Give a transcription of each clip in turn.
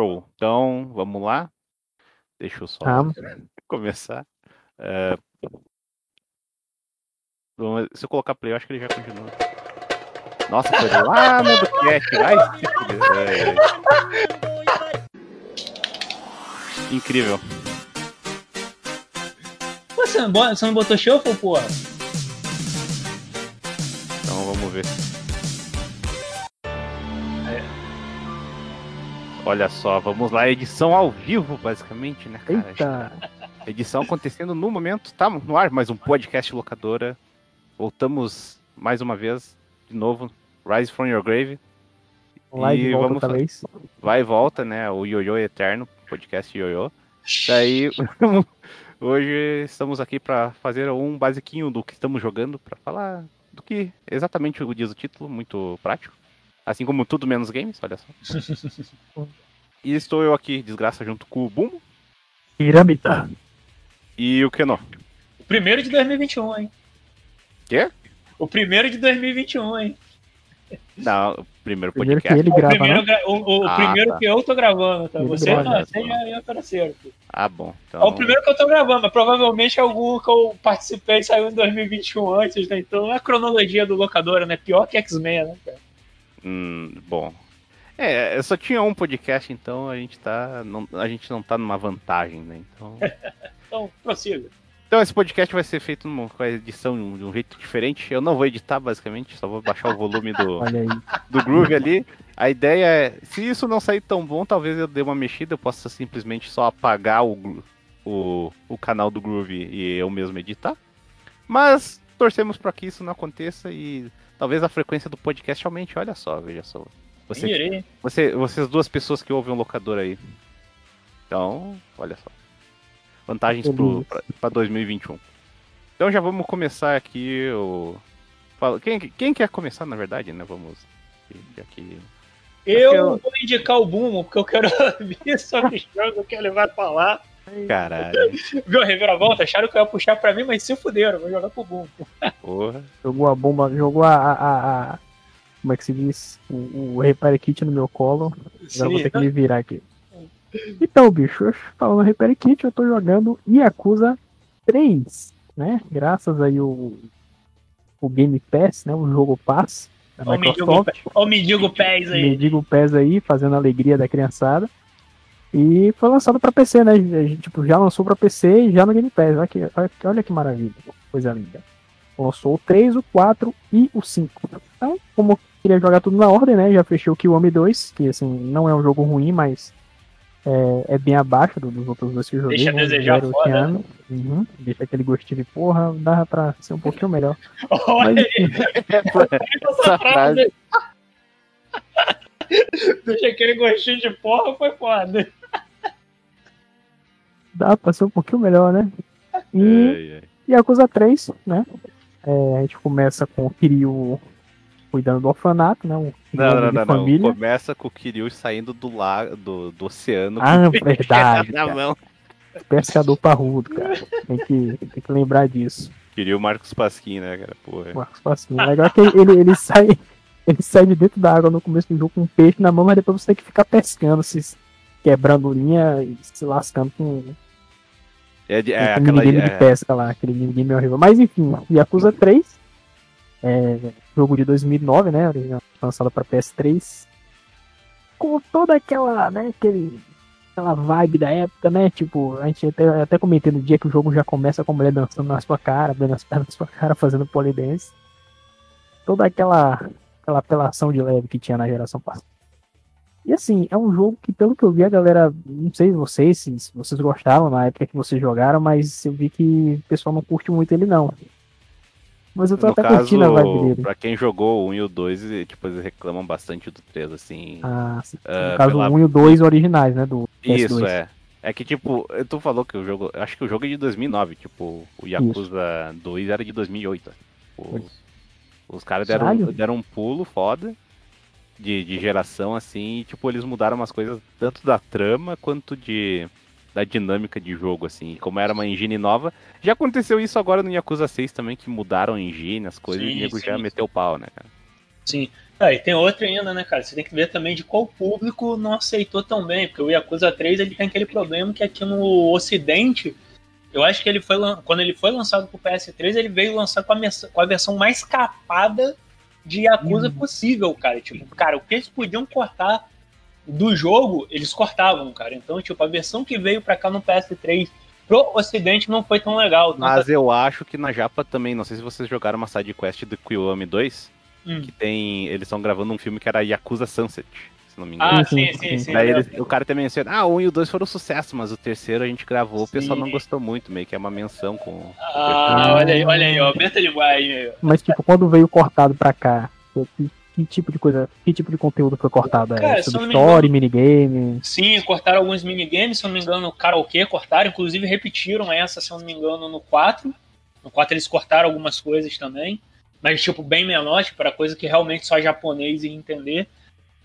Show. Então, vamos lá. Deixa eu só Vamos. começar. É, vamos- Se eu colocar play, eu acho que ele já continua. Nossa, foi lá no do cat. Ai, ai. Incrível. Pô, você não, bota- você não botou shuffle, porra? Olha só, vamos lá, edição ao vivo, basicamente, né, cara? Eita! Edição acontecendo no momento, tá no ar mais um podcast locadora. Voltamos mais uma vez, de novo, Rise from Your Grave. Lá E volta vamos outra vez. Vai e volta, né? O Yoyo Eterno, podcast Yoyo. Daí, hoje estamos aqui para fazer um basiquinho do que estamos jogando, para falar do que exatamente o diz o título, muito prático. Assim como tudo menos games, olha só. E estou eu aqui, desgraça, junto com o Boom Pirâmida. e o Keno. O primeiro de 2021, hein? Quê? O primeiro de 2021, hein? Não, o primeiro Primeiro que podcast. ele O grava, primeiro, né? o, o Ah, primeiro tá. que eu tô gravando, tá? Ele Você grava, não, você já é terceiro. pô. Ah, bom. Então, É o primeiro que eu tô gravando, mas provavelmente algum que eu participei saiu em 2021 antes, né? Então é a cronologia do locadora, né? Pior que X-Men, né, cara? Hum, bom. É, eu só tinha um podcast, então a gente tá. Não, a gente não tá numa vantagem, né? Então. Então, prossiga. Então esse podcast vai ser feito numa, com a edição de um, de um jeito diferente. Eu não vou editar, basicamente, só vou baixar o volume do, do Groove ali. A ideia é, se isso não sair tão bom, talvez eu dê uma mexida, eu possa simplesmente só apagar o, o, o canal do Groove e eu mesmo editar. Mas torcemos para que isso não aconteça e talvez a frequência do podcast aumente. Olha só, veja só. Você, você, vocês duas pessoas que ouvem o locador aí. Então, olha só. Vantagens pra 2021. Então já vamos começar aqui o. Fala- Quem, quem quer começar, na verdade, né? Vamos. Já que. Eu eu- vou indicar o Bumo, porque eu quero ouvir sobre o jogo que ele vai falar. Caralho, Viu a reviravolta? Acharam que eu ia puxar pra mim, mas se fuderam, vou jogar pro Bumo. porra. Jogou a bomba, jogou a. a, a- a- como é que se diz? O, o Repair Kit no meu colo. Agora eu vou ter que me virar aqui. Então, bicho, falando Repair Kit, eu tô jogando Yakuza 3, né? Graças aí o, o Game Pass, né? O jogo Pass da Ó o mendigo, Microsoft. ó o mendigo pés aí. Mendigo Pés aí, fazendo a alegria da criançada. E foi lançado pra PC, né? A gente, tipo, já lançou pra PC e já no Game Pass. Olha que, olha, que- olha que maravilha. Coisa linda. Lançou o 3, o 4 e o 5. Então, como eu queria jogar tudo na ordem, né? Já fechei o Kiwami 2, que assim, não é um jogo ruim, mas é, é bem abaixo do- dos outros dois que eu joguei. Deixa a né? desejar foda. Uhum. Deixa aquele gostinho de porra, dá pra ser um pouquinho melhor. Olha Mas aí, Essa frase. Deixa aquele gostinho de porra, foi foda. Dá pra ser um pouquinho melhor, né? E ai. Yakuza 3, né? É, a gente começa com o Kiryu cuidando do orfanato, né? Um Não, não, não, não. família. Começa com o Kiryu saindo do, lago, do, do oceano. Ah, com verdade, na mão. Pescador parrudo, cara. Tem que, tem que lembrar disso. Kiryu Marcos Pasquim, né, cara? Porra. Marcos. O legal é que ele, ele sai. Ele sai de dentro da água no começo do jogo com um peixe na mão, mas depois você tem que ficar pescando, se quebrando linha e se lascando com, É, com é o aquela. minigame de É, pesca lá, aquele minigame horrível. Mas enfim, Yakuza 3, é, jogo de 2009, né? Lançado para PS3. Com toda aquela, né? Aquele, aquela vibe da época, né? Tipo, a gente até, até comentei no dia que o jogo já começa com a mulher dançando na sua cara, dando as pernas na sua cara, fazendo polidense. Toda aquela, aquela apelação de leve que tinha na geração passada. E assim, é um jogo que, pelo que eu vi, a galera, não sei vocês, se, se vocês gostaram na época que vocês jogaram, mas eu vi que o pessoal não curte muito ele, não. Mas eu tô no até caso, curtindo a vibe dele. pra quem jogou o 1 e o 2, e, tipo, eles reclamam bastante do 3, assim. Ah, sim. Ah, no caso, pela- o 1 e o 2 originais, né? Do Isso, PS2. é. É que, tipo, tu falou que o jogo. Acho que o jogo é de 2009, tipo, o Yakuza 2 era de 2008. Tipo, os caras deram, deram um pulo foda de, de geração, assim, e, tipo, eles mudaram umas coisas tanto da trama quanto de da dinâmica de jogo, assim. Como era uma engine nova. Já aconteceu isso agora no Yakuza 6 também, que mudaram a engine, as coisas, Sim, e o nego já meteu o pau, né, cara? Sim. Ah, e tem outra ainda, né, cara? Você tem que ver também de qual público não aceitou tão bem, porque o Yakuza 3 ele tem aquele problema que aqui no Ocidente, eu acho que ele foi quando ele foi lançado pro PS3, ele veio lançar com a, com a versão mais capada de Yakuza uhum. possível, cara. Tipo, cara, o que eles podiam cortar do jogo, eles cortavam, cara. Então, tipo, a versão que veio pra cá no PS3 pro ocidente não foi tão legal. Mas eu acho que na Japa também, não sei se vocês jogaram uma side quest do Kiwami 2, hum. que tem. Eles estão gravando um filme que era Yakuza Sunset. Não me engano. Ah, sim, sim, sim. Daí eles, o cara também menciona, ah, um e o dois foram sucesso, mas o terceiro a gente gravou, o pessoal não gostou muito, meio que é uma menção com. Ah, olha aí, olha aí, ó, linguagem. Mas tipo, quando veio cortado pra cá, que tipo de coisa, que tipo de conteúdo foi cortado? É Cara, é sobre story, engano, minigame? Sim, cortaram alguns minigames, se eu não me engano, karaokê cortaram, inclusive repetiram essa, se eu não me engano, no 4. No 4 eles cortaram algumas coisas também, mas tipo, bem menor, tipo, para coisa que realmente só japonês ia entender.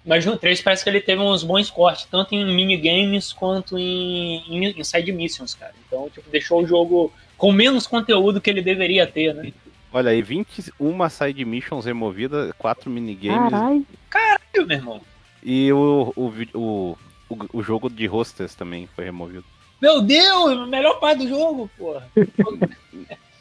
Mas no 3 parece que ele teve uns bons cortes, tanto em minigames quanto em, em, em side missions, cara. Então, tipo, deixou o jogo com menos conteúdo que ele deveria ter, né? Olha aí, 21 side missions removidas, 4 minigames. Caralho. Caralho, meu irmão. E o, o, o, o, o jogo de hostess também foi removido. Meu Deus, melhor parte do jogo, porra.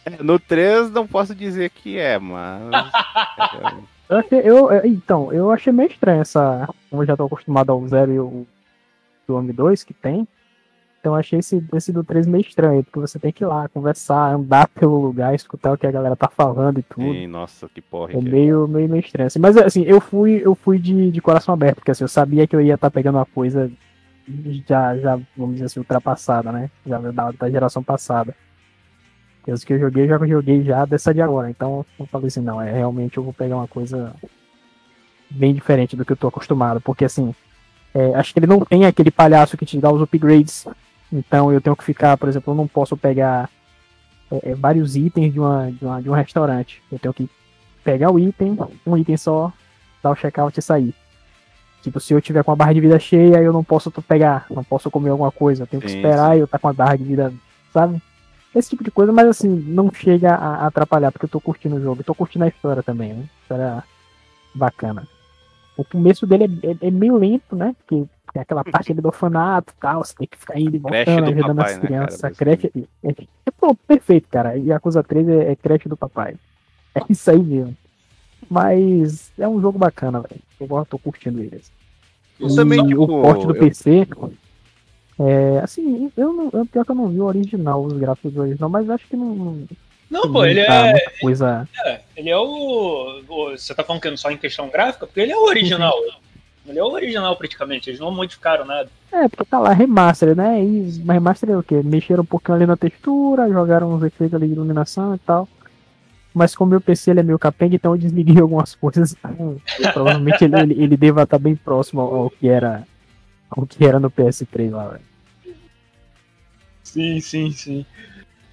É, no 3 não posso dizer que é, mas. eu, achei, eu, então, eu achei meio estranho essa. Como eu já tô acostumado ao 0 e o do Homem 2 que tem. Então achei esse, esse do 3 meio estranho, porque você tem que ir lá, conversar, andar pelo lugar, escutar o que a galera tá falando e tudo. Sim, nossa, que porra. É meio, meio, meio estranho. Assim, mas assim, eu fui, eu fui de, de coração aberto, porque assim, eu sabia que eu ia estar tá pegando uma coisa já, já, vamos dizer assim, ultrapassada, né? Já da, da geração passada. E os que eu joguei, eu já joguei já dessa de agora. Então eu falei assim, não, é realmente eu vou pegar uma coisa bem diferente do que eu tô acostumado. Porque assim, é, acho que ele não tem aquele palhaço que te dá os upgrades então eu tenho que ficar, por exemplo, eu não posso pegar é, é, vários itens de, uma, de, uma, de um restaurante. Eu tenho que pegar o item, um item só, dar o checkout e sair. Tipo, se eu tiver com a barra de vida cheia, eu não posso pegar, não posso comer alguma coisa. Eu tenho que sim, esperar e eu tá com a barra de vida, sabe? Esse tipo de coisa, mas assim, não chega a atrapalhar, porque eu tô curtindo o jogo. Eu tô curtindo a história também, né? História bacana. O começo dele é, é, é meio lento, né? Porque tem aquela parte ali do orfanato e tal, você tem que ficar indo e voltando, ajudando papai, as crianças. Né, creche. É, é, é, pô, perfeito, cara. E Acusa 3 é, é creche do papai. É isso aí mesmo. Mas é um jogo bacana, velho. Eu gosto, tô curtindo ele. E também, tipo, o porte do eu... PC. É, assim, eu não, eu, pior que eu não vi o original, os gráficos original, mas acho que não. Não, pô, ele é. Coisa... é. Ele é o, o, Você tá falando que só em questão gráfica? Porque ele é o original. Ele é o original praticamente, eles não modificaram nada. É, porque tá lá, remaster, né? E remaster é o quê? Mexeram um pouquinho ali na textura, jogaram uns efeitos ali de iluminação e tal. Mas como meu PC ele é meio capenga, então eu desliguei algumas coisas. Então, provavelmente ele, ele, ele, deva estar bem próximo ao, ao, que era ao que era no PS3 lá, velho. Sim, sim, sim.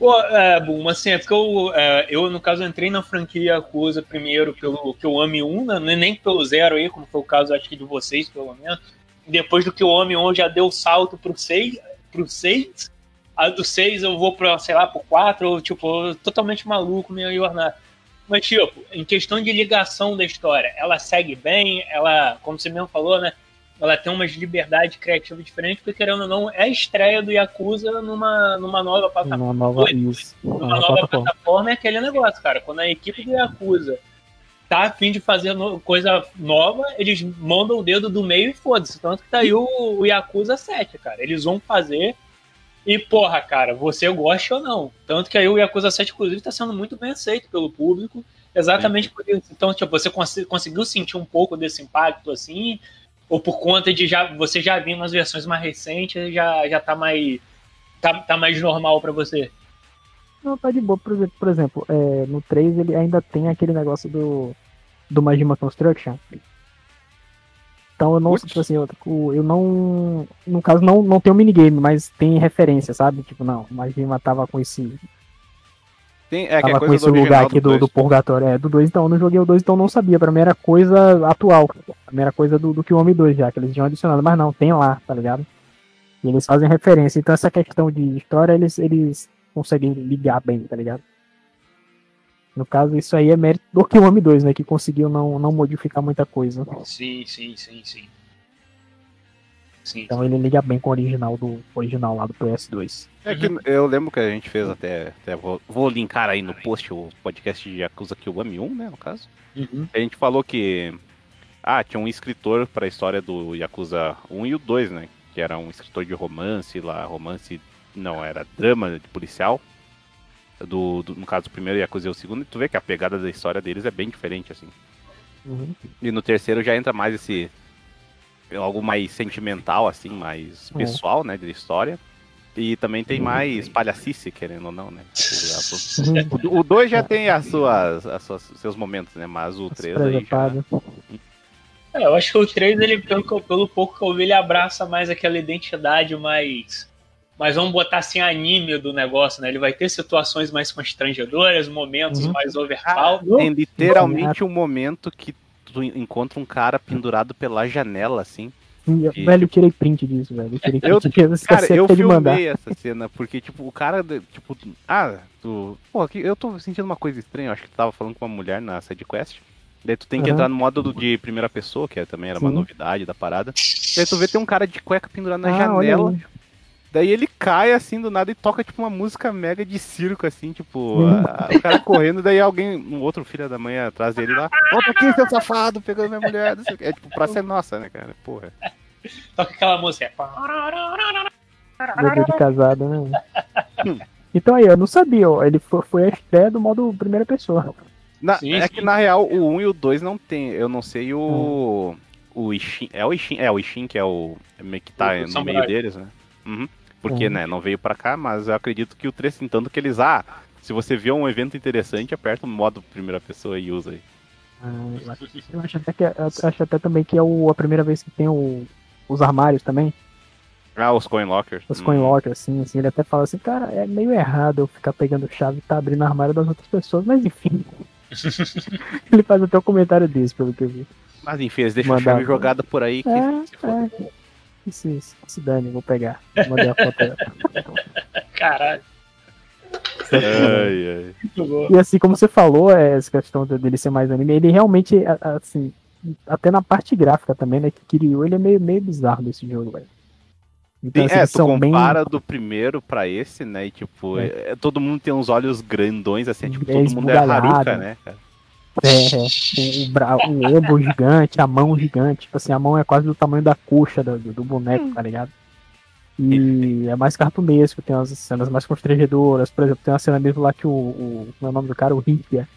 Pô, é, bom, assim, é porque eu, é, eu, no caso, entrei na franquia Yakuza primeiro pelo que eu ame 1, né? nem pelo zero aí, como foi o caso, acho que de vocês, pelo menos. Depois do que eu ame 1 já deu salto pro 6, pro 6. A do 6 eu vou pra, sei lá, pro 4, ou, tipo, totalmente maluco minha jornada. Mas, tipo, em questão de ligação da história, ela segue bem, ela, como você mesmo falou, né? Ela tem umas liberdades criativas diferentes, porque querendo ou não, é a estreia do Yakuza numa, numa nova plataforma. Uma nova, isso, nova plataforma. plataforma é aquele negócio, cara. Quando a equipe do Yakuza tá a fim de fazer no, coisa nova, eles mandam o dedo do meio e foda-se. Tanto que tá aí o, o Yakuza 7, cara. Eles vão fazer e, porra, cara, você gosta ou não. Tanto que aí o Yakuza 7, inclusive, tá sendo muito bem aceito pelo público. Exatamente Sim. por isso. Então, tipo, você cons conseguiu sentir um pouco desse impacto, assim, ou por conta de já você já vir nas versões mais recentes, já, já tá mais tá, tá mais normal para você? Não, tá de boa. Por exemplo, por exemplo é, no 3 ele ainda tem aquele negócio do, do Majima Construction. Então eu não, tipo assim, eu, eu não. No caso, não, não tem o um minigame, mas tem referência, sabe? Tipo, não, o Majima tava com esse tem, é, que é com esse lugar aqui do, do, do Purgatório. É, do 2, então, eu não joguei o 2, então não sabia. Pra mim era coisa atual. A primeira coisa do, do que o Homem 2 já, que eles tinham adicionado. Mas não, tem lá, tá ligado? E eles fazem referência. Então essa questão de história, eles, eles conseguem ligar bem, tá ligado? No caso, isso aí é mérito do Kiwami 2, né? Que conseguiu não, não modificar muita coisa. Sim, sim, sim, sim. Sim. Então ele liga bem com o original do original lá do PS2. É que eu lembro que a gente fez até. até vou, vou linkar aí no post o podcast de Yakuza Kiwami 1, né? No caso. Uhum. A gente falou que. Ah, tinha um escritor pra história do Yakuza 1 e o 2, né? Que era um escritor de romance lá, romance. Não, era drama de policial. Do, do- no caso, o primeiro Yakuza e o segundo, e tu vê que a pegada da história deles é bem diferente, assim. Uhum. E no terceiro já entra mais esse. Algo mais sentimental, assim, mais É. pessoal, né? De história. E também tem mais palhacice, querendo ou não, né? O- O 2 já tem as suas, as suas, seus momentos, né? Mas o 3 aí já. É, eu acho que o 3, ele, pelo, pelo pouco que eu vi, ele abraça mais aquela identidade mais. Mas vamos botar assim, anime do negócio, né? Ele vai ter situações mais constrangedoras, momentos Uhum. mais overpower. Tem literalmente um momento que tu encontra um cara pendurado pela janela, assim. E, E- velho, eu tirei print disso, velho. Eu tirei Eu- print disso. Cara, eu de mandar. filmei essa cena, porque, tipo, o cara, tipo, ah, tu. Pô, aqui eu tô sentindo uma coisa estranha, eu acho que tu tava falando com uma mulher na sidequest. Daí tu tem que Aham. entrar no modo do- de primeira pessoa, que é- também era uma Sim. novidade da parada. Daí tu vê tem um cara de cueca pendurado na Ah, janela. Aí. Daí ele cai assim do nada e toca tipo uma música mega de circo, assim, tipo, Hum. a- o cara correndo, daí alguém, um outro filho da mãe atrás dele lá, volta aqui, seu safado, pegando minha mulher, não sei o quê. É tipo, pra ser nossa, né, cara? Porra. Toca aquela música. Bebê de casada, né? Hum. Então aí, eu não sabia, ó. Ele foi, foi a estreia do modo primeira pessoa. Na- Sim, é sim. que na real o 1 e o 2 não tem, eu não sei o. O Ishin. É o Ishin, é o Ishin que é o. meio que tá O no samurai. meio deles, né? Uhum. Porque, Uhum. né, não veio pra cá, mas eu acredito que o 3 tem tanto que eles. Ah, se você vê um evento interessante, aperta o modo primeira pessoa e usa aí. Ah, eu acho- até, que, eu acho até também que é o- a primeira vez que tem o- os armários também. Ah, os Coin Lockers. Os Hum. coin lockers, assim, assim, ele até fala assim, cara, é meio errado eu ficar pegando chave e tá abrindo armário das outras pessoas, mas enfim. ele faz até um comentário desse, pelo que eu vi. Mas enfim, eles deixam a Mandar- chave jogada por aí que É, se foda. é. Se, se, se dane, vou pegar. Mandei a foto. Caralho. Ai, ai. E assim como você falou, é, essa questão de- dele ser mais anime, ele realmente, assim, até na parte gráfica também, né, que Kiryu, ele é meio, meio bizarro desse jogo, velho. Então, Sim, assim, é, tu são bem- compara do primeiro pra esse, né? E tipo, é, todo mundo tem uns olhos grandões, assim, é, tipo, É todo mundo é. Haruka, né, cara? É, o, o, bra- o ombro gigante, a mão gigante. Tipo assim, a mão é quase do tamanho da coxa do, do boneco, tá ligado? E é mais cartunesco, tem umas cenas mais constrangedoras. Por exemplo, tem uma cena mesmo lá que o. o como é o nome do cara? O Rikia.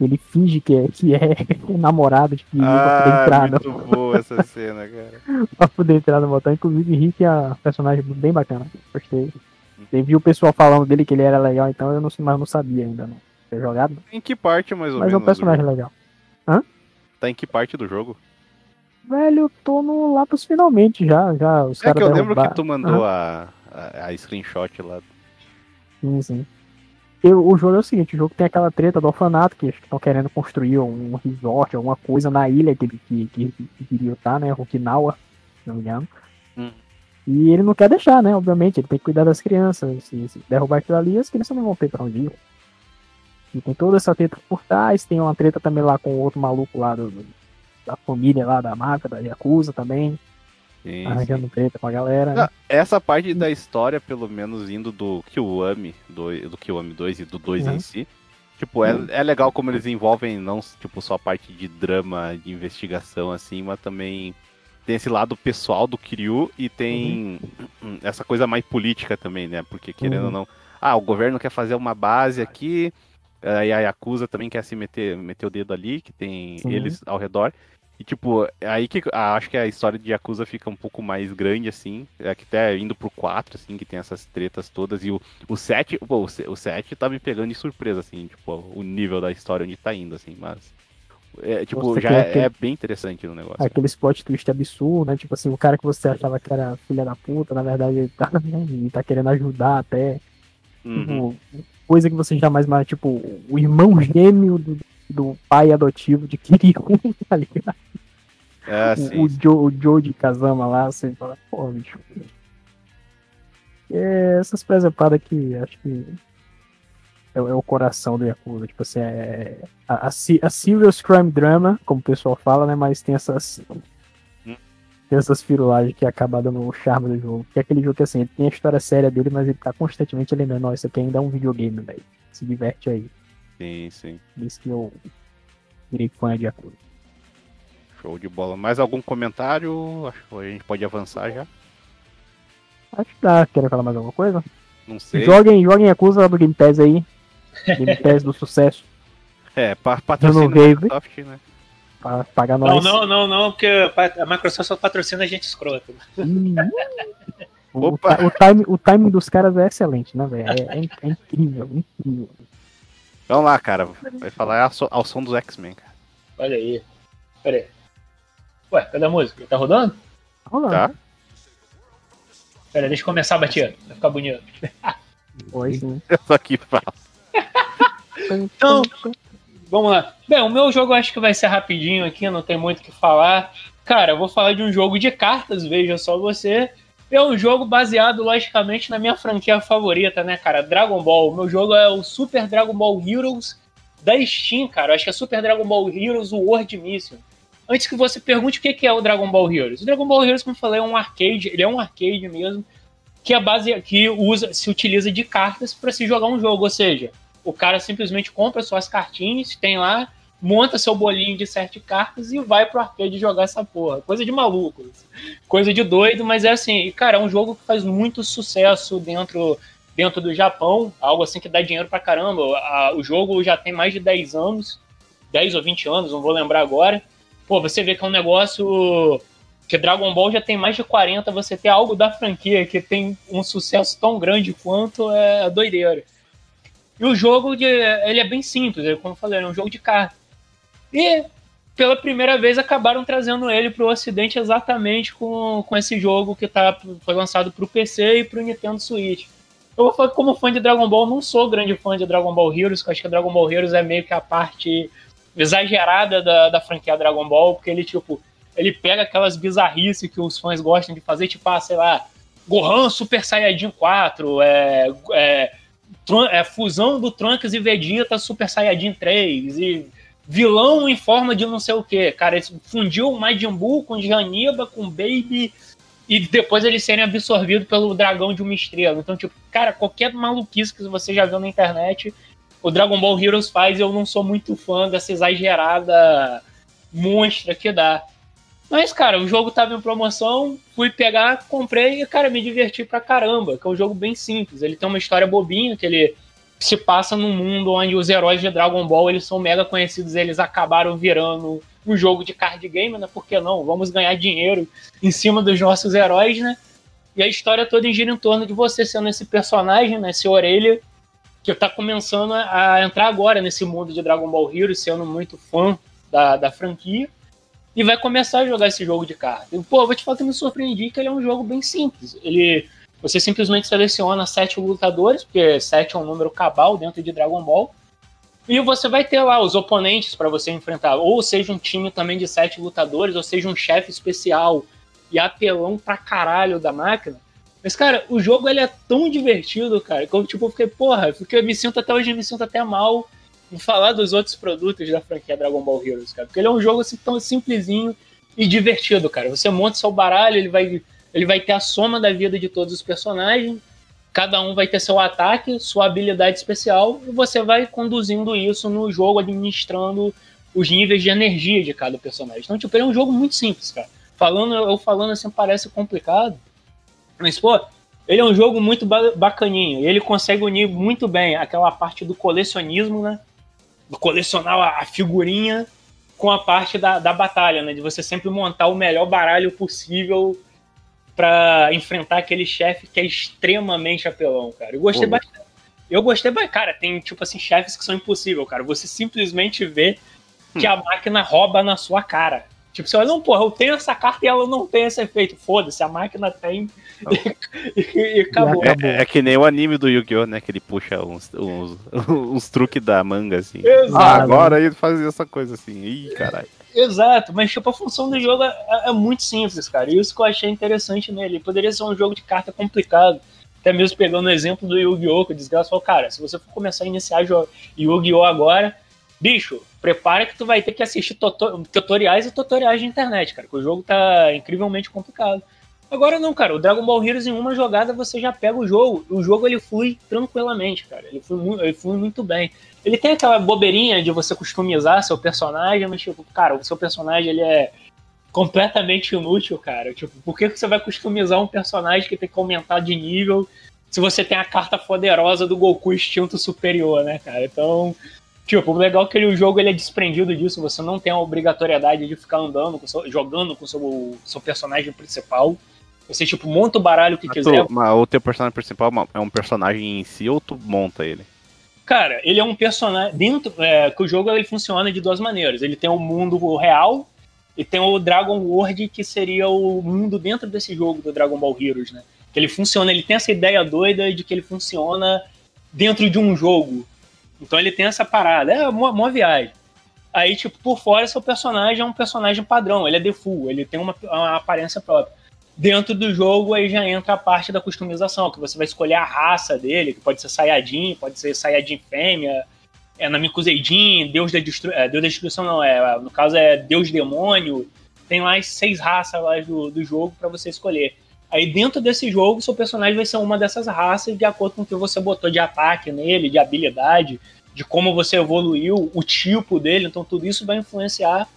Ele finge que é, que é namorado de Kiryu pra poder Ah, entrar, no, muito boa essa cena, cara. pra poder entrar no motel. Inclusive, Rick é um personagem bem bacana. Gostei. Eu vi o pessoal falando dele que ele era legal, então eu não, mas eu não sabia ainda, não. Jogado, Em que parte, mais ou mas é menos? um personagem legal. jogo? Tá em que parte do jogo? Velho, eu tô no, lá pros finalmente já. já os É que eu lembro que tu mandou a, a, a screenshot lá. Sim, sim. Eu- o jogo é o seguinte, o jogo tem aquela treta do orfanato, que estão querendo construir um resort, alguma coisa na ilha que, que, que, que queria estar, né? Okinawa, se não me engano. Hum. E ele não quer deixar, né? Obviamente, ele tem que cuidar das crianças. Se, se derrubar aquilo ali, as crianças não vão ter pra onde ir. E tem toda essa treta por trás, tem uma treta também lá com o outro maluco lá do, da família lá da máfia, da Yakuza também, Sim, arranjando sim. treta com a galera. né? Não, essa parte da história, pelo menos indo do Kiwami, do, do Kiwami 2 e do 2 Uhum. em si, tipo, é, é legal como eles envolvem não tipo só a parte de drama, de investigação assim, mas também tem esse lado pessoal do Kiryu e tem essa coisa mais política também, né? Porque querendo Uhum. ou não, ah, o governo quer fazer uma base aqui, aí a Yakuza também quer se meter, meter o dedo ali, que tem Sim. eles ao redor. E tipo, é aí que ah, acho que a história de Yakuza fica um pouco mais grande, assim. É que até indo pro 4, assim, que tem essas tretas todas. E o, o 7, pô, o, se- o 7 tá me pegando de surpresa, assim, tipo, o nível da história onde tá indo, assim, mas. É, tipo, Você já é, aquele- é bem interessante no negócio. Aqueles plot twist absurdo, né? Tipo assim, o cara que você achava que era filha da puta, na verdade ele tá, né, ele tá querendo ajudar até. Uhum. Tipo, coisa que você jamais mais, tipo, o irmão gêmeo do, do pai adotivo de Kiryu, tá ligado? É, O- o, Joe, o Joe de Kazama lá, você fala, pô, bicho. É, essas presepadas que acho que é, é o coração do Yakuza. Tipo assim, é. A, a, a Serious Crime Drama, como o pessoal fala, né? Mas tem essas. Tem essas firulagens que acabam dando o charme do jogo. Que é aquele jogo que assim, ele tem a história séria dele, mas ele tá constantemente lembrando, ó, isso aqui ainda é um videogame, velho. Se diverte aí. Sim, sim. Por isso que eu virei fã de Yakuza. Show de bola. Mais algum comentário? Acho que a gente pode avançar já. Acho que dá. Querem falar mais alguma coisa? Não sei. Joguem, joguem Yakuza do Game Pass aí. Game Pass do sucesso. É, patrocina a Microsoft, né? Pra pagar nós. Não, não, não, não, porque a Microsoft só patrocina a gente escrota. o, o, o, time, o timing dos caras é excelente, né, velho? É, é, é, incrível, incrível. Vamos lá, cara. Vai falar ao, ao som dos X-Men, cara. Olha aí. Pera aí. Ué, cadê a música? Tá rodando? Tá rodando. Tá. Pera, deixa eu começar a bater. Vai ficar bonito. Oi, sim. Eu tô aqui falo. então, vamos lá. Bem, o meu jogo acho que vai ser rapidinho aqui, não tem muito o que falar. Cara, eu vou falar de um jogo de cartas, veja só você. É um jogo baseado, logicamente, na minha franquia favorita, né, cara? Dragon Ball. O meu jogo é o Super Dragon Ball Heroes da Steam, cara. Eu acho que é Super Dragon Ball Heroes World Mission antes que você pergunte o que é o Dragon Ball Heroes. O Dragon Ball Heroes, como eu falei, é um arcade, ele é um arcade mesmo, que a base que usa, se utiliza de cartas para se jogar um jogo, ou seja, o cara simplesmente compra suas cartinhas, tem lá, monta seu bolinho de sete cartas e vai pro arcade jogar essa porra. Coisa de maluco, coisa de doido, mas é assim, cara, é um jogo que faz muito sucesso dentro dentro do Japão, algo assim que dá dinheiro pra caramba. o jogo já tem mais de 10 anos, 10 ou 20 anos, não vou lembrar agora pô, você vê que é um negócio que Dragon Ball já tem mais de 40, você ter algo da franquia que tem um sucesso tão grande quanto é doideira. E o jogo, de, ele é bem simples, como eu falei, é um jogo de carta. E pela primeira vez acabaram trazendo ele para o Ocidente exatamente com, com esse jogo que tá, foi lançado para o PC e para o Nintendo Switch. Eu vou falar que como fã de Dragon Ball, não sou grande fã de Dragon Ball Heroes, que acho que Dragon Ball Heroes é meio que a parte exagerada da, da franquia Dragon Ball, porque ele, tipo, ele pega aquelas bizarrices que os fãs gostam de fazer, tipo, ah, sei lá, Gohan Super Saiyajin 4, é, é, é fusão do Trunks e Vegeta Super Saiyajin 3, e vilão em forma de não sei o que. Cara, ele fundiu o Majin Buu com Janiba, com Baby, e depois eles serem absorvidos pelo dragão de uma estrela. Então, tipo, cara, qualquer maluquice que você já viu na internet, o Dragon Ball Heroes faz eu não sou muito fã dessa exagerada monstra que dá. Mas, cara, o jogo tava em promoção, fui pegar, comprei e, cara, me diverti pra caramba, que é um jogo bem simples. Ele tem uma história bobinha, que ele se passa num mundo onde os heróis de Dragon Ball, eles são mega conhecidos, eles acabaram virando um jogo de card game, né? Por que não? Vamos ganhar dinheiro em cima dos nossos heróis, né? E a história toda gira em torno de você sendo esse personagem, né? Esse orelha, que tá começando a entrar agora nesse mundo de Dragon Ball Heroes, sendo muito fã da, da franquia, e vai começar a jogar esse jogo de cartas. E, pô, vou te falar que me surpreendi que ele é um jogo bem simples. Ele, você simplesmente seleciona sete lutadores, porque sete é um número cabal dentro de Dragon Ball, e você vai ter lá os oponentes para você enfrentar, ou seja um time também de sete lutadores, ou seja um chefe especial e apelão pra caralho da máquina, mas, cara, o jogo ele é tão divertido, cara, que eu, tipo, fiquei, porra, porque eu me sinto até hoje, me sinto até mal falar dos outros produtos da franquia Dragon Ball Heroes, cara. Porque ele é um jogo assim tão simplesinho e divertido, cara. Você monta seu baralho, ele vai, ele vai ter a soma da vida de todos os personagens, cada um vai ter seu ataque, sua habilidade especial, e você vai conduzindo isso no jogo, administrando os níveis de energia de cada personagem. Então, tipo, ele é um jogo muito simples, cara. Falando, eu falando assim parece complicado, mas, pô, ele é um jogo muito bacaninho. Ele consegue unir muito bem aquela parte do colecionismo, né? Colecionar a figurinha com a parte da, da batalha, né? De você sempre montar o melhor baralho possível para enfrentar aquele chefe que é extremamente apelão, cara. Eu gostei bastante. Eu gostei, cara, tem tipo assim chefes que são impossíveis, cara. Você simplesmente vê que a máquina rouba na sua cara. Tipo, você olha, não, porra, eu tenho essa carta e ela não tem esse efeito. Foda-se, a máquina tem e, e, acabou. É, é, que nem o anime do Yu-Gi-Oh!, né? Que ele puxa uns, uns, uns truques da manga, assim. Exato. Ah, agora ele faz essa coisa assim. Ih, caralho. Exato, mas tipo, a função do jogo é, é, muito simples, cara. E isso que eu achei interessante nele. Poderia ser um jogo de carta complicado. até mesmo pegando o exemplo do Yu-Gi-Oh! que o desgraça falou, cara, se você for começar a iniciar Yu-Gi-Oh! agora, bicho, prepara que tu vai ter que assistir tutoriais e tutoriais de internet, cara, que o jogo tá incrivelmente complicado. Agora não, cara, o Dragon Ball Heroes em uma jogada você já pega o jogo. O jogo ele flui tranquilamente, cara. Ele flui, ele flui muito bem. Ele tem aquela bobeirinha de você customizar seu personagem, mas tipo, cara, o seu personagem ele é completamente inútil, cara. Tipo, por que você vai customizar um personagem que tem que aumentar de nível se você tem a carta poderosa do Goku instinto superior, né, cara? Então, tipo, o legal é que o jogo ele é desprendido disso, você não tem a obrigatoriedade de ficar andando, com seu, jogando com o seu, seu personagem principal. Você, tipo, monta o baralho que Mas quiser. tu- mas o teu personagem principal é um personagem em si ou tu monta ele? Cara, ele é um personagem. Dentro. É, que o jogo ele funciona de duas maneiras. Ele tem o mundo real e tem o Dragon World, que seria o mundo dentro desse jogo do Dragon Ball Heroes, né? Que ele funciona, ele tem essa ideia doida de que ele funciona dentro de um jogo. Então ele tem essa parada. É uma, uma viagem. Aí, tipo, por fora, seu personagem é um personagem padrão, ele é default, ele tem uma, uma aparência própria. Dentro do jogo, aí já entra a parte da customização, que você vai escolher a raça dele, que pode ser Saiyajin, pode ser Saiyajin fêmea, é Deus da, destru... é, Deus da Destruição não, é, no caso é Deus Demônio, tem as seis raças lá do, do jogo para você escolher. Aí dentro desse jogo, seu personagem vai ser uma dessas raças de acordo com o que você botou de ataque nele, de habilidade, de como você evoluiu, o tipo dele, então tudo isso vai influenciar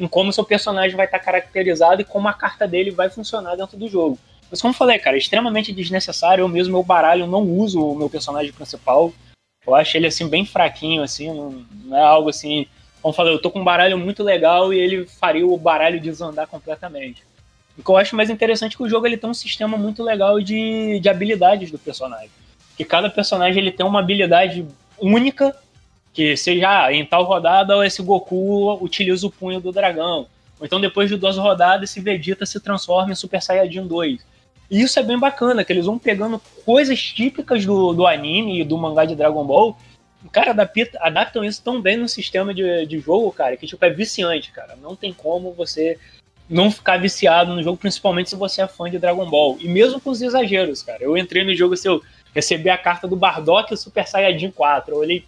em como seu personagem vai estar caracterizado e como a carta dele vai funcionar dentro do jogo. Mas como eu falei, cara, é extremamente desnecessário. Eu mesmo, meu baralho, não uso o meu personagem principal. Eu acho ele, assim, bem fraquinho, assim, não, não é algo assim... Como eu falei, eu tô com um baralho muito legal e ele faria o baralho desandar completamente. O que eu acho mais interessante é que o jogo ele tem um sistema muito legal de, de habilidades do personagem. Que cada personagem ele tem uma habilidade única que seja em tal rodada esse Goku utiliza o punho do dragão. Ou então depois de duas rodadas esse Vegeta se transforma em Super Saiyajin 2. E isso é bem bacana, que eles vão pegando coisas típicas do, do anime e do mangá de Dragon Ball. Cara, adapta- adaptam isso tão bem no sistema de, de jogo, cara, que tipo, é viciante, cara. Não tem como você não ficar viciado no jogo, principalmente se você é fã de Dragon Ball. E mesmo com os exageros, cara. Eu entrei no jogo, se eu recebi a carta do Bardock e o Super Saiyajin 4. Eu olhei,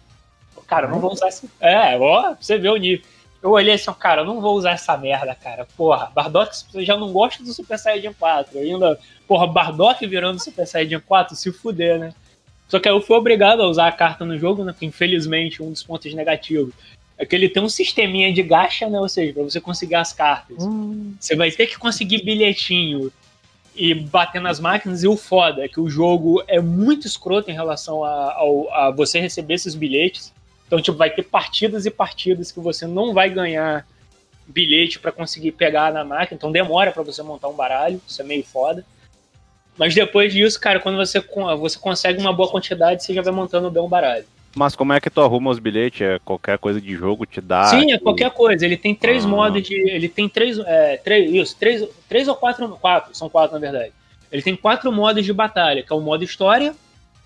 cara, eu não vou usar esse. É, ó, você ver o nível. Eu olhei assim, cara, eu não vou usar essa merda, cara. Porra, Bardock, já não gosto do Super Saiyajin 4. Eu ainda, porra, Bardock virando Super Saiyajin 4, se fuder, né? Só que eu fui obrigado a usar a carta no jogo, né? Que infelizmente um dos pontos negativos é que ele tem um sisteminha de gacha, né? Ou seja, pra você conseguir as cartas. Você vai ter que conseguir bilhetinho e bater nas máquinas. E o foda é que o jogo é muito escroto em relação a, ao- a você receber esses bilhetes. Então, tipo, vai ter partidas e partidas que você não vai ganhar bilhete pra conseguir pegar na máquina. Então demora pra você montar um baralho. Isso é meio foda. Mas depois disso, cara, quando você, você consegue uma boa quantidade, você já vai montando bem um baralho. Mas como é que tu arruma os bilhetes? É qualquer coisa de jogo te dá? Sim, é tipo, qualquer coisa. Ele tem três Ah. modos de. Ele tem três. É, três isso, três, três ou quatro. Quatro, são quatro, na verdade. Ele tem quatro modos de batalha, que é o modo história,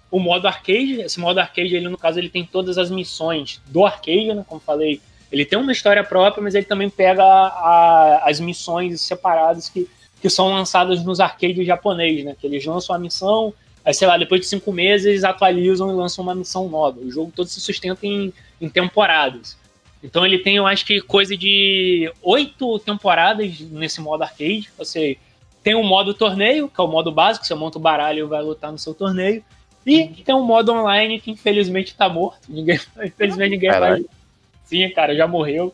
o modo arcade. Esse modo arcade, ele, no caso, ele tem todas as missões do arcade, né? Como falei. Ele tem uma história própria, mas ele também pega a- as missões separadas que, que são lançadas nos arcades japonês, né? Que eles lançam a missão, aí, sei lá, depois de cinco meses, eles atualizam e lançam uma missão nova. O jogo todo se sustenta em, em temporadas. Então ele tem, eu acho que, coisa de oito temporadas nesse modo arcade. Você tem o modo torneio, que é o modo básico, você monta o baralho e vai lutar no seu torneio. E tem um modo online que infelizmente tá morto. Ninguém, infelizmente ninguém vai. Caralho. Sim, cara, já morreu.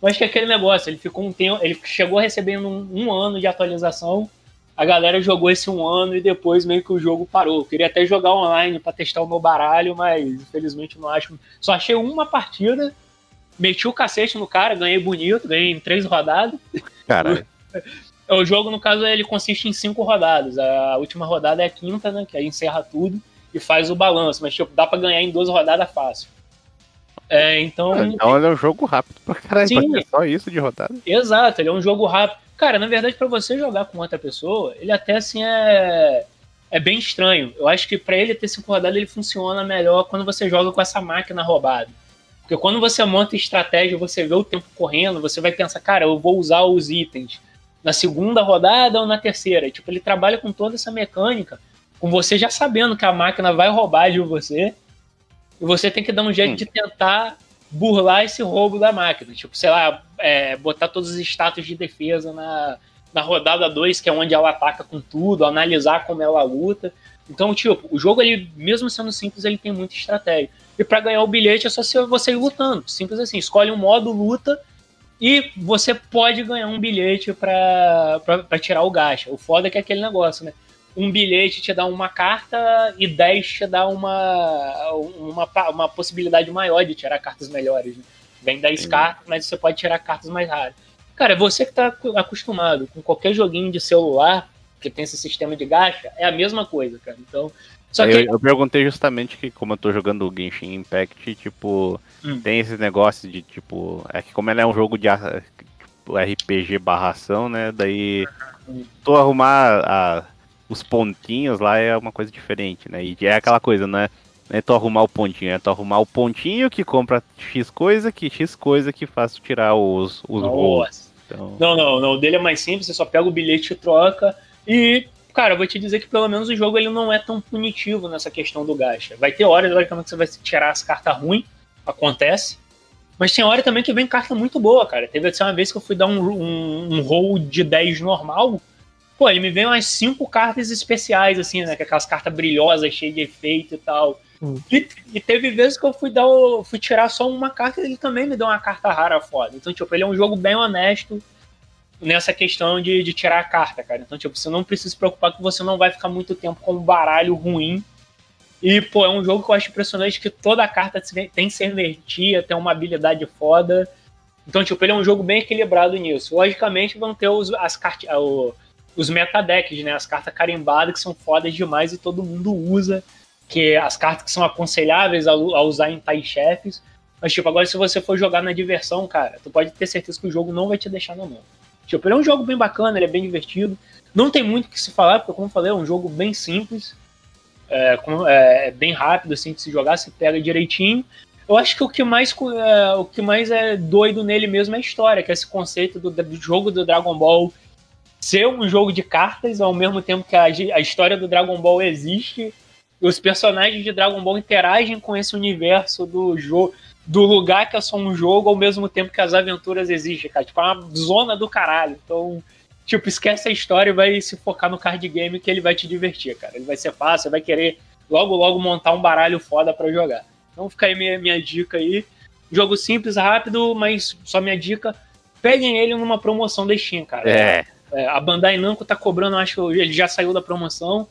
Mas que é aquele negócio, ele ficou um tempo. Ele chegou recebendo um, um ano de atualização. A galera jogou esse um ano e depois meio que o jogo parou. Eu queria até jogar online pra testar o meu baralho, mas infelizmente não acho. Só achei uma partida, meti o cacete no cara, ganhei bonito, ganhei em três rodadas. Caralho. O jogo, no caso, ele consiste em cinco rodadas. A última rodada é a quinta, né? Que aí encerra tudo e faz o balanço. Mas, tipo, dá pra ganhar em duas rodadas fácil. É, então. Então ele é um jogo rápido pra caralho. Sim. Pra só isso de rodada. Exato, ele é um jogo rápido. Cara, na verdade, pra você jogar com outra pessoa, ele até assim é. É bem estranho. Eu acho que pra ele ter cinco rodadas, ele funciona melhor quando você joga com essa máquina roubada. Porque quando você monta estratégia, você vê o tempo correndo, você vai pensar, cara, eu vou usar os itens na segunda rodada ou na terceira. Tipo, ele trabalha com toda essa mecânica com você já sabendo que a máquina vai roubar de você, e você tem que dar um jeito Hum. de tentar burlar esse roubo da máquina. Tipo, sei lá, é, botar todos os status de defesa na, na rodada 2, que é onde ela ataca com tudo, analisar como ela luta. Então, tipo, o jogo, ele, mesmo sendo simples, ele tem muita estratégia. E para ganhar o bilhete é só você ir lutando. Simples assim. Escolhe um modo luta e você pode ganhar um bilhete pra tirar o gacha. O foda é que é aquele negócio, né? Um bilhete te dá uma carta e 10 te dá uma, uma, uma possibilidade maior de tirar cartas melhores. Né? Vem 10 Entendi. cartas, mas você pode tirar cartas mais raras. Cara, você que tá acu- acostumado com qualquer joguinho de celular que tem esse sistema de gacha, é a mesma coisa, cara. Então. Só que. eu, eu perguntei justamente que, como eu tô jogando o Genshin Impact, tipo, Hum. tem esse negócio de, tipo, é que como ele é um jogo de tipo, RPG barra ação, né? Daí tu arrumar a- os pontinhos lá é uma coisa diferente, né? E é aquela coisa, né? Não é tu arrumar o pontinho, é tu arrumar o pontinho que compra X coisa, que X coisa que faz tirar os, os. Nossa. Então, Não, não, não. O dele é mais simples, você só pega o bilhete e troca. E, cara, eu vou te dizer que pelo menos o jogo ele não é tão punitivo nessa questão do gacha. Vai ter horas, logicamente, que você vai tirar as cartas ruins, acontece. Mas tem hora também que vem carta muito boa, cara. Teve assim, uma vez que eu fui dar um, um, um roll de 10 normal. Pô, ele me veio umas 5 cartas especiais, assim, né? que Aquelas cartas brilhosas, cheias de efeito e tal. Hum. E, e teve vezes que eu fui dar o, fui tirar só uma carta e ele também me deu uma carta rara foda. Então, tipo, ele é um jogo bem honesto nessa questão de, de tirar a carta, cara. Então, tipo, você não precisa se preocupar que você não vai ficar muito tempo com um baralho ruim. E, pô, é um jogo que eu acho impressionante que toda carta tem serventia, tem uma habilidade foda. Então, tipo, ele é um jogo bem equilibrado nisso. Logicamente, vão ter os, as cart... os metadecks, né? As cartas carimbadas que são fodas demais e todo mundo usa. Que é as cartas que são aconselháveis a, a usar em tais chefes. Mas, tipo, agora se você for jogar na diversão, cara, tu pode ter certeza que o jogo não vai te deixar na mão. Tipo, ele é um jogo bem bacana, ele é bem divertido. Não tem muito o que se falar, porque, como eu falei, é um jogo bem simples. É, com- é bem rápido, assim, de se jogar, se pega direitinho. Eu acho que o que mais, é, o que mais é doido nele mesmo é a história, que é esse conceito do, do jogo do Dragon Ball ser um jogo de cartas, ao mesmo tempo que a, a história do Dragon Ball existe, os personagens de Dragon Ball interagem com esse universo do jogo, do lugar que é só um jogo, ao mesmo tempo que as aventuras existem, cara. Tipo, é uma zona do caralho. Então, tipo, esquece a história e vai se focar no card game que ele vai te divertir, cara. Ele vai ser fácil, você vai querer logo, logo montar um baralho foda pra jogar. Então fica aí minha, minha dica aí. Jogo simples, rápido, mas só minha dica. Peguem ele numa promoção da Steam, cara. é, É, a Bandai Namco tá cobrando, acho que ele já saiu da promoção.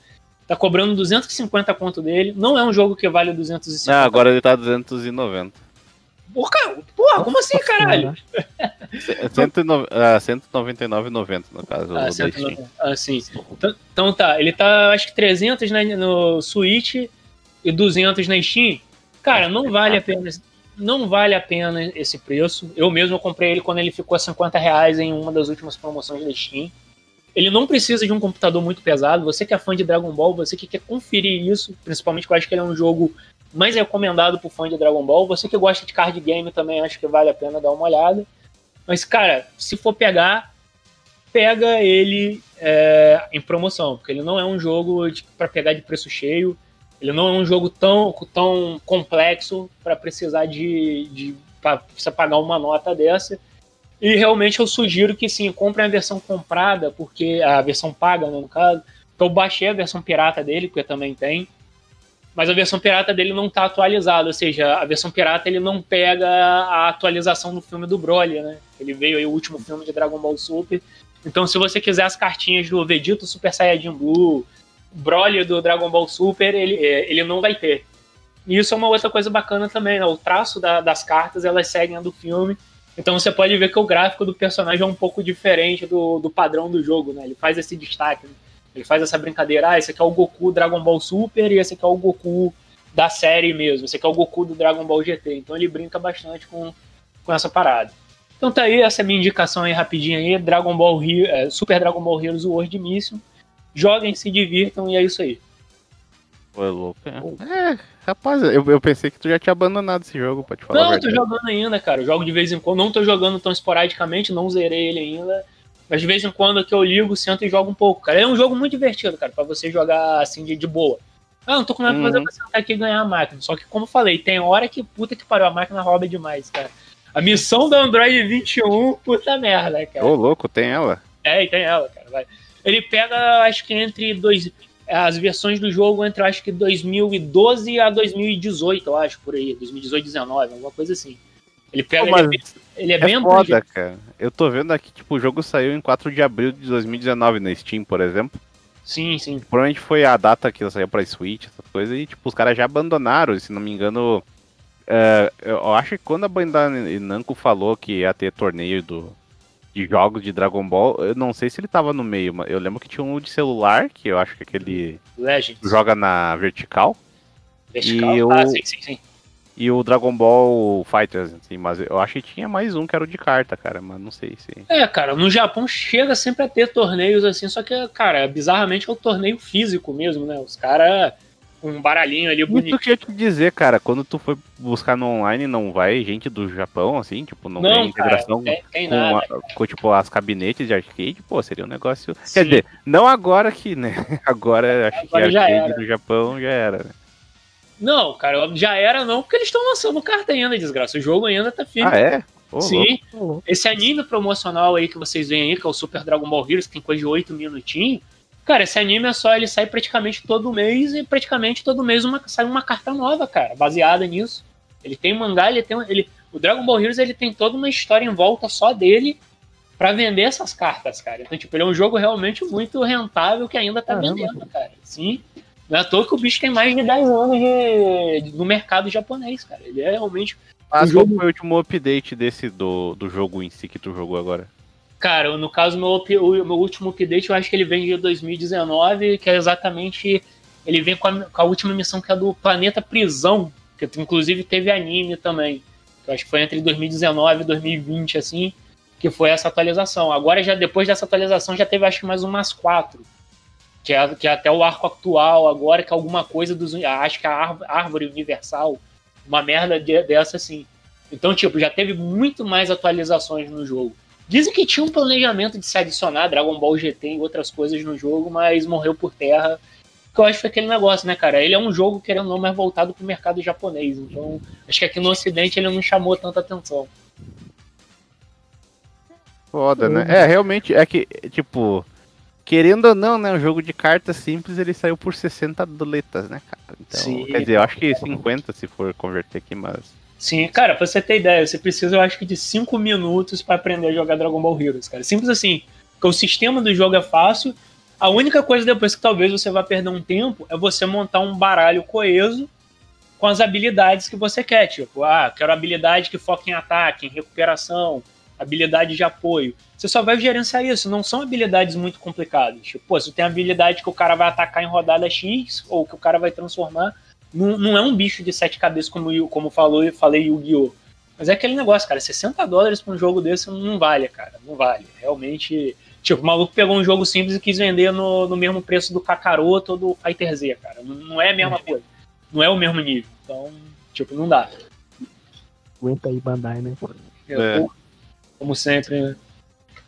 Tá cobrando 250 conto dele. Não é um jogo que vale 250. não, agora ele tá 290. Porra, porra, como assim, caralho? 109 ah, 199,90 no caso Ah, da Steam. 190. Ah, sim. Então, então tá, ele tá acho que 300 na- no Switch e 200 na Steam. Cara, não vale a pena. Não vale a pena esse preço. Eu mesmo comprei ele quando ele ficou a 50 reais em uma das últimas promoções da Steam. Ele não precisa de um computador muito pesado. Você que é fã de Dragon Ball, você que quer conferir isso, principalmente que eu acho que ele é um jogo mais recomendado pro fã de Dragon Ball. Você que gosta de card game também acho que vale a pena dar uma olhada. Mas, cara, se for pegar, pega ele é, em promoção, porque ele não é um jogo para pegar de preço cheio. Ele não é um jogo tão, tão complexo para precisar de, de pra pagar uma nota dessa. E realmente eu sugiro que sim, comprem a versão comprada, porque a versão paga, né, no caso. Então eu baixei a versão pirata dele, porque também tem. Mas a versão pirata dele não está atualizada, ou seja, a versão pirata ele não pega a atualização do filme do Broly, né? Ele veio aí o último filme de Dragon Ball Super. Então, se você quiser as cartinhas do Vegeta Super Saiyajin Blue, Broly do Dragon Ball Super, ele, é, ele não vai ter. E isso é uma outra coisa bacana também, né? O traço da- das cartas, elas seguem a do filme. Então você pode ver que o gráfico do personagem é um pouco diferente do, do padrão do jogo, né? Ele faz esse destaque, né? Ele faz essa brincadeira, ah, esse aqui é o Goku Dragon Ball Super e esse aqui é o Goku da série mesmo, esse aqui é o Goku do Dragon Ball GT. Então ele brinca bastante com, com essa parada. Então tá aí, essa é minha indicação aí rapidinho aí, Dragon Ball é, Super Dragon Ball Heroes World Mission. Joguem, se divirtam e é isso aí. Foi louco. É, É, rapaz, eu, eu pensei que tu já tinha abandonado esse jogo, pode falar. Não, eu tô jogando ainda, cara. Eu jogo de vez em quando. Não tô jogando tão esporadicamente, não zerei ele ainda. Mas de vez em quando que eu ligo, sento e jogo um pouco, cara. É um jogo muito divertido, cara, pra você jogar assim de, de boa. Ah, não tô com nada pra fazer Uhum. pra sentar aqui e ganhar a máquina. Só que, como eu falei, tem hora que puta que pariu, a máquina rouba demais, cara. A missão do Android 21, puta merda, cara. Ô, louco, tem ela. É, e tem ela, cara. Vai. Ele pega, acho que entre dois. As versões do jogo entre acho que 2012 a 2018, eu acho, por aí. 2018, 2019, alguma coisa assim. Ele pega. Pô, ele, é bem- ele é, É bem foda, cara. Eu tô vendo aqui, tipo, o jogo saiu em 4 de abril de 2019 na Steam, por exemplo. Sim, sim. Provavelmente foi a data que saiu pra Switch, essas coisas, e tipo, os caras já abandonaram, se não me engano. é, eu acho que quando a Bandai Namco falou que ia ter torneio do, de jogos de Dragon Ball, eu não sei se ele tava no meio, mas eu lembro que tinha um de celular, que eu acho que é aquele Legends. joga na vertical, Vertical. e Ah, o- sim, sim, sim. e o Dragon Ball Fighters, assim, mas eu acho que tinha mais um que era o de carta, cara, mas não sei se. É, cara, no Japão chega sempre a ter torneios assim, só que, cara, bizarramente é o torneio físico mesmo, né? Os caras um baralhinho ali Isso bonito. que eu ia te dizer, cara, quando tu foi buscar no online, não vai gente do Japão, assim, tipo, não, Não, tem cara, integração não tem, tem com, nada. a- com, tipo, as cabinetes de arcade, pô, seria um negócio... Sim. Quer dizer, não agora que, né, agora acho Agora que arcade do Japão já era, né? Não, cara, já era não, porque eles estão lançando carta ainda, desgraça. O jogo ainda tá firme. Ah, é? Louco. Sim. Ô, louco. Esse anime promocional aí que vocês veem aí, que é o Super Dragon Ball Heroes, que tem coisa de 8 minutinhos. Cara, esse anime é só, ele sai praticamente todo mês e praticamente todo mês uma, sai uma carta nova, cara, baseada nisso. Ele tem mangá, ele tem. Ele, o Dragon Ball Heroes ele tem toda uma história em volta só dele pra vender essas cartas, cara. Então, tipo, ele é um jogo realmente muito rentável que ainda tá Caramba. vendendo, cara. Sim. Não é à toa que o bicho tem mais de 10 anos de, de- no mercado japonês, cara. Ele é realmente Mas o qual jogo- foi o último update desse do, do jogo em si que tu jogou agora? Cara, no caso, meu, o meu último update, eu acho que ele vem de 2019, que é exatamente. Ele vem com a, com a última missão que é do Planeta Prisão, que inclusive teve anime também. Que eu acho que foi entre 2019 e 2020, assim, que foi essa atualização. Agora, já depois dessa atualização, já teve acho que mais umas quatro. Que é, que é até o arco atual, agora, que é alguma coisa dos. Acho que é a árvore, árvore universal. Uma merda de- dessa, assim. Então, tipo, já teve muito mais atualizações no jogo. Dizem que tinha um planejamento de se adicionar Dragon Ball GT e outras coisas no jogo, mas morreu por terra. Que eu acho que foi aquele negócio, né, cara? Ele é um jogo, querendo ou não, mais voltado pro mercado japonês. Então, acho que aqui no Ocidente ele não chamou tanta atenção. Foda, né? É, realmente, é que, tipo, querendo ou não, né, um jogo de cartas simples, ele saiu por 60 doletas, né, cara? Então, Sim. quer dizer, eu acho que 50 se for converter aqui, mas... Sim, cara, pra você ter ideia, você precisa, eu acho que, de 5 minutos pra aprender a jogar Dragon Ball Heroes, cara. Simples assim. Porque o sistema do jogo é fácil. A única coisa depois que talvez você vá perder um tempo é você montar um baralho coeso com as habilidades que você quer. Tipo, ah, quero habilidade que foca em ataque, em recuperação, habilidade de apoio. Você só vai gerenciar isso, não são habilidades muito complicadas. Tipo, pô, se tem habilidade que o cara vai atacar em rodada X, ou que o cara vai transformar, não, não é um bicho de sete cabeças como, como falou e falei Yu-Gi-Oh! Mas é aquele negócio, cara, 60 dólares pra um jogo desse não vale, cara. Não vale. Realmente. Tipo, o maluco pegou um jogo simples e quis vender no, no mesmo preço do Kakaroto ou do Fighter Z, cara. Não, não é a mesma coisa. Não é o mesmo nível. Então, tipo, não dá. Aguenta aí, Bandai, né? Eu, É. Como sempre, né?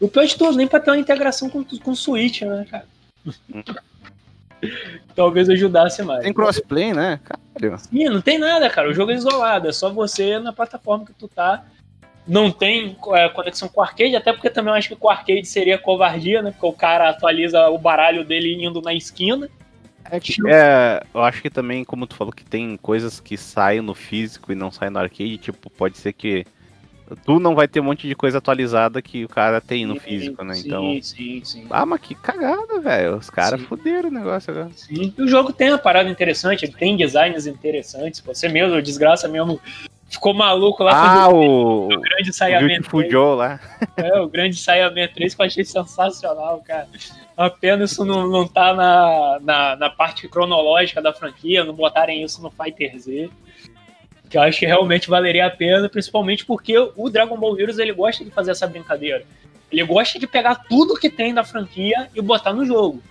O pior de tudo, nem pra ter uma integração com, com o Switch, né, cara? Talvez ajudasse mais. Tem crossplay, né? Caralho. Ih, não tem nada, cara. O jogo é isolado. É só você na plataforma que tu tá. Não tem é, conexão com o arcade, até porque também eu acho que com o arcade seria covardia, né? Porque o cara atualiza o baralho dele indo na esquina. É que, é, eu acho que também, como tu falou, que tem coisas que saem no físico e não saem no arcade, tipo, pode ser que tu não vai ter um monte de coisa atualizada que o cara tem no físico, né? Sim, Então. sim, sim. Ah, mas que cagada, velho. Os caras Sim. fuderam o negócio agora. Sim. E o jogo tem uma parada interessante, ele tem designs interessantes. Você mesmo, desgraça mesmo, ficou maluco lá Ah, o. o grande O Saiyaman Beautiful 3. Joe lá. É, o grande Saiyaman 3 que eu achei sensacional, cara. A pena isso não, não tá na, na, na parte cronológica da franquia, não botarem isso no Fighter Z. Que eu acho que realmente valeria a pena, principalmente porque o Dragon Ball Heroes ele gosta de fazer essa brincadeira. Ele gosta de pegar tudo que tem da franquia e botar no jogo.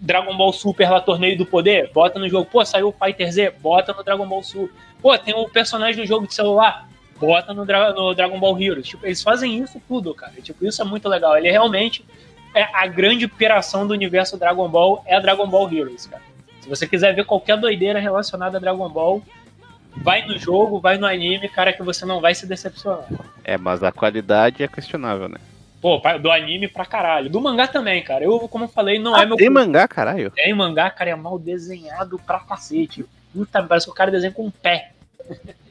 Dragon Ball Super lá, Torneio do Poder, bota no jogo. Pô, saiu o Fighter Z, bota no Dragon Ball Super. Pô, tem um personagem do jogo de celular, bota no, Dra no Dragon Ball Heroes. Tipo, eles fazem isso tudo, cara. Tipo, isso é muito legal. Ele realmente é a grande piração do universo Dragon Ball é Dragon Ball Heroes, cara. Se você quiser ver qualquer doideira relacionada a Dragon Ball, vai no jogo, vai no anime, cara, que você não vai se decepcionar. É, mas a qualidade é questionável, né? Pô, do anime pra caralho. Do mangá também, cara. Eu, como eu falei, não ah, é meu. Tem mangá, caralho? Tem mangá, cara, é mal desenhado pra cacete. Puta, parece que o cara desenha com um pé.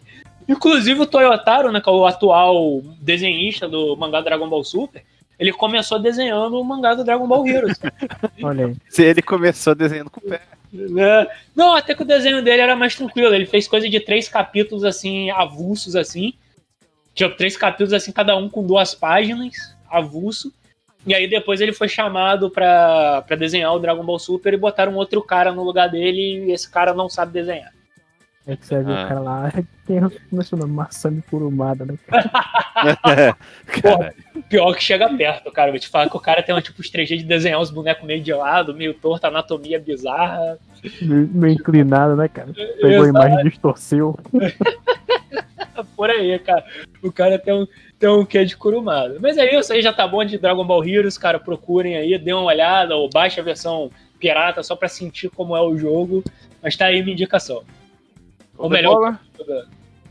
Inclusive o Toyotaro, né, que é o atual desenhista do mangá Dragon Ball Super, ele começou desenhando o mangá do Dragon Ball Heroes. Olha aí. Se ele começou desenhando com o pé. É. Não, até que o desenho dele era mais tranquilo. Ele fez coisa de três capítulos assim, avulsos assim. Tinha três capítulos assim, cada um com duas páginas, avulso. E aí depois ele foi chamado pra, pra desenhar o Dragon Ball Super e botaram outro cara no lugar dele e esse cara não sabe desenhar. É que você vai ver Ah. o cara lá, tem é seu nome? Maçã curumada, né? Cara, Pior que chega perto, cara. Vou te falar que o cara tem um tipo de 3G de desenhar os bonecos meio de lado, meio torto, anatomia bizarra. Meio, meio inclinado, né, cara? Pegou a imagem e distorceu. Por aí, cara. O cara tem um, tem um quê de curumado. Mas é isso aí, já tá bom de Dragon Ball Heroes, cara. Procurem aí, dê uma olhada, ou baixe a versão pirata só pra sentir como é o jogo. Mas tá aí minha indicação. Ou melhor, bola.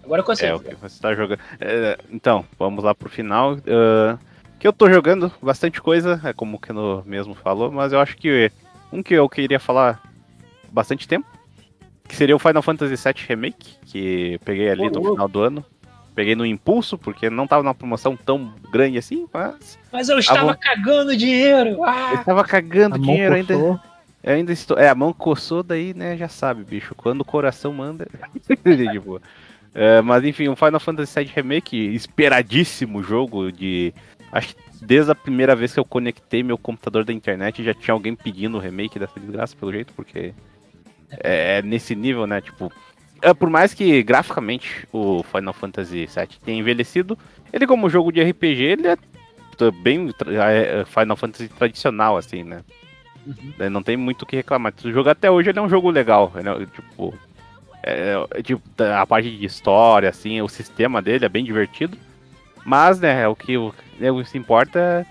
agora com você. É, o que você tá jogando. É, então, vamos lá pro final. Ah, que eu tô jogando bastante coisa, é como o Keno mesmo falou, mas eu acho que um que eu queria falar bastante tempo, que seria o Final Fantasy VII Remake, que peguei ali no final do ano. Peguei no impulso, porque não tava numa promoção tão grande assim, mas Mas eu estava bom. cagando dinheiro. eu Ah! tava cagando A mão dinheiro ainda. Eu ainda estou. É, a mão coçou, daí, né, já sabe, bicho. Quando o coração manda. de boa. É, mas enfim, o Final Fantasy VII Remake, esperadíssimo jogo de. Acho que desde a primeira vez que eu conectei meu computador da internet já tinha alguém pedindo o remake dessa desgraça, pelo jeito, porque é, é nesse nível, né? Tipo. é, por mais que graficamente o Final Fantasy VII tenha envelhecido, ele como jogo de RPG, ele é bem é, é Final Fantasy tradicional, assim, né? Daí Não tem muito o que reclamar. O jogo até hoje é um jogo legal. É, tipo, é, é, tipo, a parte de história, assim, o sistema dele é bem divertido. Mas, né, o que, o, né, o que se importa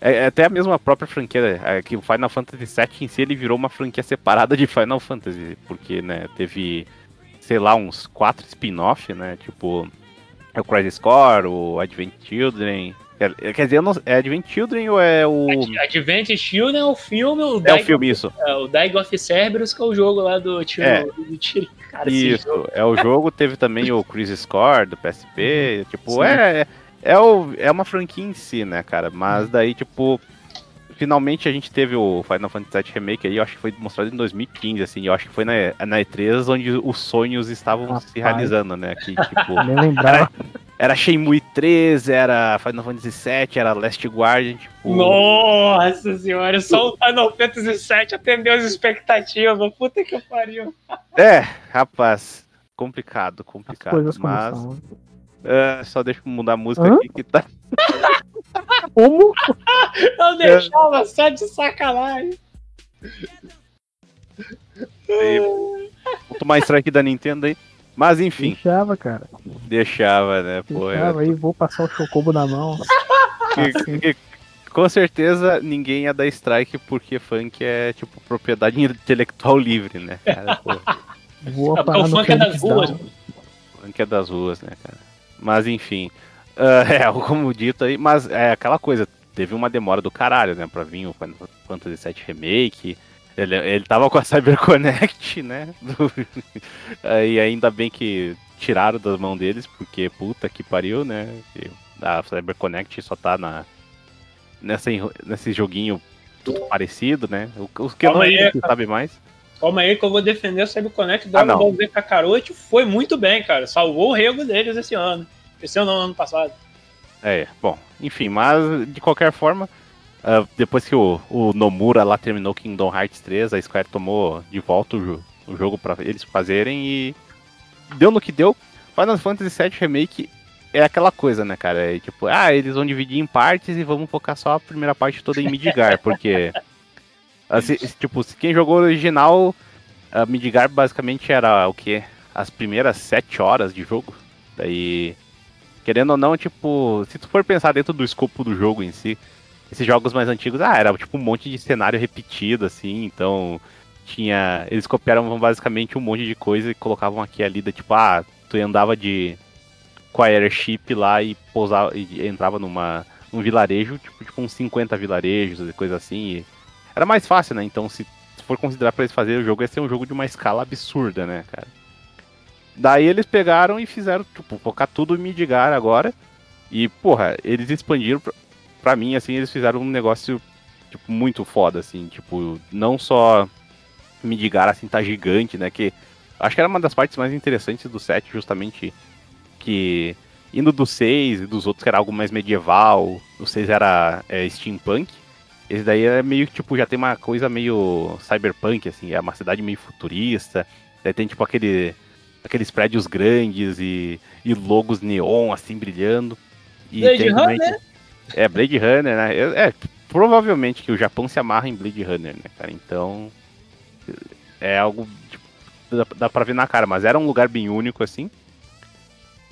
é, é até a mesma própria franquia. É que o Final Fantasy VII em si ele virou uma franquia separada de Final Fantasy. Porque, né, teve, sei lá, uns quatro spin-off, né? Tipo, é o Crisis Core, o Advent Children. Quer, quer dizer, eu não, é Advent Children ou é o. Advent Children é o filme, o É o filme, isso. é o Daig of Cerberus, que é o jogo lá do tio. É. Do tio. Cara, Isso, jogo- é o jogo, teve também o Crisis Core do PSP, tipo, Sim. é, é, o, é uma franquia em si, né, cara, mas daí, tipo, finalmente a gente teve o Final Fantasy VII Remake aí, eu acho que foi mostrado em 2015, assim, eu acho que foi na, na E3 onde os sonhos estavam Rapaz. se realizando, né, que, tipo, Nem lembrava. era Shenmue 3, era Final Fantasy VII, era Last Guardian, tipo... Nossa senhora, só o Final Fantasy VII atendeu as expectativas. Puta que pariu. É, rapaz, complicado, complicado, mas... é, só deixa eu mudar a música Hã? aqui que tá... Como? Eu deixava só de sacanagem. Aí, vou tomar strike da Nintendo aí. Mas enfim, Deixava, cara. deixava, né? Pô, Deixava aí, vou passar o chocobo na mão. que- assim. que- com certeza ninguém ia dar strike porque funk é tipo propriedade intelectual livre, né? Cara, porque parar o funk é das ruas. Funk é das ruas, né, cara? Mas enfim, ah, é, como dito aí, mas é aquela coisa, teve uma demora do caralho, né, pra vir o Final Fantasy VII Remake. Ele, ele tava com a CyberConnect, né? do- e ainda bem que tiraram das mãos deles, porque puta que pariu, né? A CyberConnect só tá na, nessa, nesse joguinho tudo parecido, né? O- Os que não Calma aí, ainda sabe mais. Calma aí que eu vou defender o Cyberconnect Ah, Dragon não. Ball Z Kakarote. Foi muito bem, cara. Salvou o rego deles esse ano. Esse ano, não, ano passado. É, bom, enfim, mas de qualquer forma, ah, depois que o, o Nomura lá terminou Kingdom Hearts 3, a Square tomou de volta o, o jogo pra eles fazerem e deu no que deu. Final Fantasy VII Remake é aquela coisa, né, cara? É tipo, ah, eles vão dividir em partes e vamos focar só a primeira parte toda em Midgar, porque, assim, tipo, quem jogou o original, a Midgar basicamente era o quê? As primeiras sete horas de jogo. Daí querendo ou não, tipo, se tu for pensar dentro do escopo do jogo em si, esses jogos mais antigos, ah, era tipo um monte de cenário repetido, assim, então tinha. Eles copiaram basicamente um monte de coisa e colocavam aqui ali, da, tipo, ah, tu andava de. com a airship lá e pousava e entrava numa. num vilarejo, tipo, tipo uns 50 vilarejos e coisa assim. E era mais fácil, né? Então se for considerar pra eles fazerem o jogo, ia ser um jogo de uma escala absurda, né, cara? Daí eles pegaram e fizeram, tipo, focar tudo em Midgar agora. E, porra, eles expandiram pra, pra mim, assim, eles fizeram um negócio, tipo, muito foda, assim, tipo, não só Midgar, assim, tá gigante, né, que acho que era uma das partes mais interessantes do set, justamente que indo do 6 e dos outros que era algo mais medieval, o 6 era é, steampunk, esse daí é meio que, tipo, já tem uma coisa meio cyberpunk, assim, é uma cidade meio futurista, daí tem, tipo, aquele aqueles prédios grandes e, e logos neon, assim, brilhando. E Blade tem Runner? É, Blade Runner, né? É, provavelmente que o Japão se amarra em Blade Runner, né, cara? Então, é algo, tipo, dá, dá pra ver na cara, mas era um lugar bem único, assim.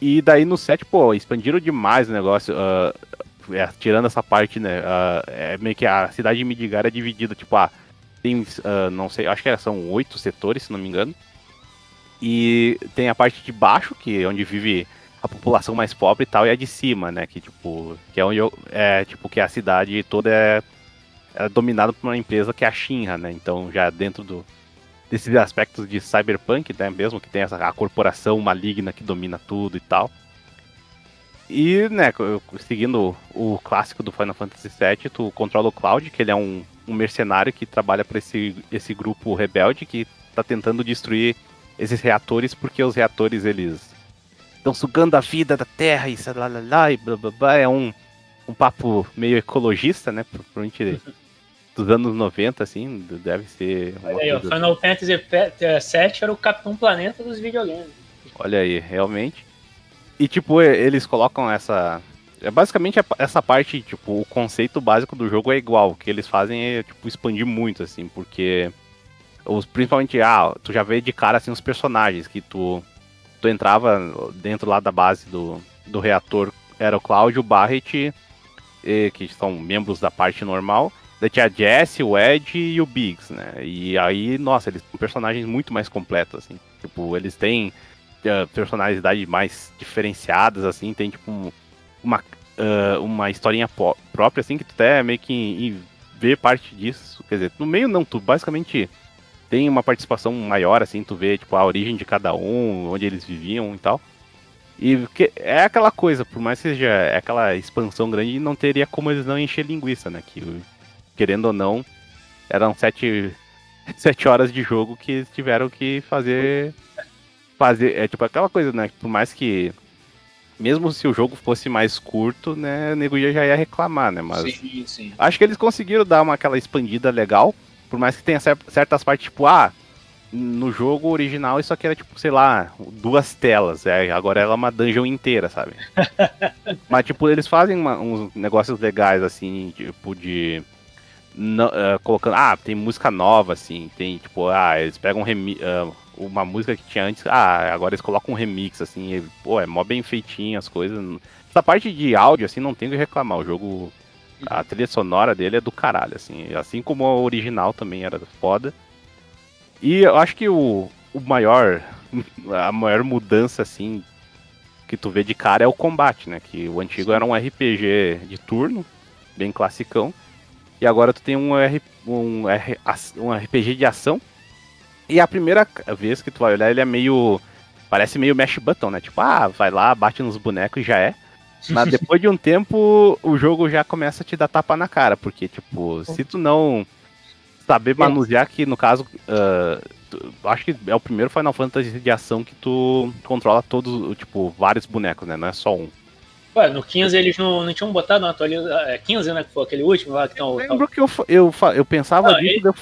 E daí no set, pô, expandiram demais o negócio. ah, é, tirando essa parte, né? ah, é meio que a cidade de Midgar é dividida, tipo, ah, tem, ah, não sei, acho que são oito setores, se não me engano. E tem a parte de baixo, que é onde vive a população mais pobre e tal, e a de cima, né? Que tipo, que é onde eu, é tipo que a cidade toda é, é dominada por uma empresa que é a Shinra, né? Então já dentro do desses aspectos de cyberpunk, né, mesmo que tem essa a corporação maligna que domina tudo e tal. E, né, seguindo o clássico do Final Fantasy VII, tu controla o Cloud, que ele é um, um mercenário que trabalha para esse, esse grupo rebelde que tá tentando destruir esses reatores porque os reatores eles estão sugando a vida da Terra e lá, lá, lá, e blá blá blá. É um, um papo meio ecologista, né? Provavelmente dos anos 90, assim, deve ser. Olha aí, ó, Final Fantasy VII era o Capitão Planeta dos videogames. Olha aí, realmente. E tipo, eles colocam essa. É basicamente essa parte, tipo, o conceito básico do jogo é igual. O que eles fazem é, tipo, expandir muito, assim, porque. Os, principalmente, ah, tu já vê de cara assim os personagens que tu. Tu entrava dentro lá da base do, do reator. Era o Cláudio, o Barret, que são membros da parte normal. Daí tinha a Jesse, o Ed e o Biggs, né? E aí, nossa, eles são personagens muito mais completos, assim. Tipo, eles têm uh, personalidade mais diferenciadas, assim, tem tipo um- uma, uh, uma historinha própria, assim, que tu até meio que em- vê parte disso. Quer dizer, no meio não, tu basicamente tem uma participação maior, assim, tu vê tipo a origem de cada um, onde eles viviam e tal. E que é aquela coisa, por mais que seja é aquela expansão grande, não teria como eles não encher linguiça, né? Que, querendo ou não, eram sete, sete horas de jogo que eles tiveram que fazer fazer. É tipo aquela coisa, né? Por mais que. Mesmo se o jogo fosse mais curto, né? O nego já ia reclamar, né? Mas Sim, sim. acho que eles conseguiram dar uma aquela expandida legal. Por mais que tenha cer- certas partes, tipo, ah, no jogo original isso aqui era tipo, sei lá, duas telas. É, agora ela é uma dungeon inteira, sabe? Mas, tipo, eles fazem uma- uns negócios legais, assim, tipo, de. não- eh, colocando. Ah, tem música nova, assim. Tem, tipo, ah, eles pegam remi ah, uma música que tinha antes. Ah, agora eles colocam um remix, assim. E, pô, é mó bem feitinho as coisas. Essa parte de áudio, assim, não tem o que reclamar. O jogo. A trilha sonora dele é do caralho, assim. Assim como a original também era foda. E eu acho que o, o maior. A maior mudança, assim, que tu vê de cara é o combate, né? Que o antigo Sim. era um RPG de turno, bem classicão. E agora tu tem um, R, um, R, um RPG de ação. E a primeira vez que tu vai olhar, ele é meio. Parece meio mash button, né? Tipo, ah, vai lá, bate nos bonecos e já é. Mas depois de um tempo, o jogo já começa a te dar tapa na cara. Porque, tipo, se tu não saber manusear, que no caso. ah, tu- acho que é o primeiro Final Fantasy de ação que tu controla todos, tipo, vários bonecos, né? Não é só um. Ué, no 15 eles não, não tinham botado na atualização. É 15, né? Que foi aquele último lá que tem o. Lembro que eu, eu, eu pensava disso, ele- eu,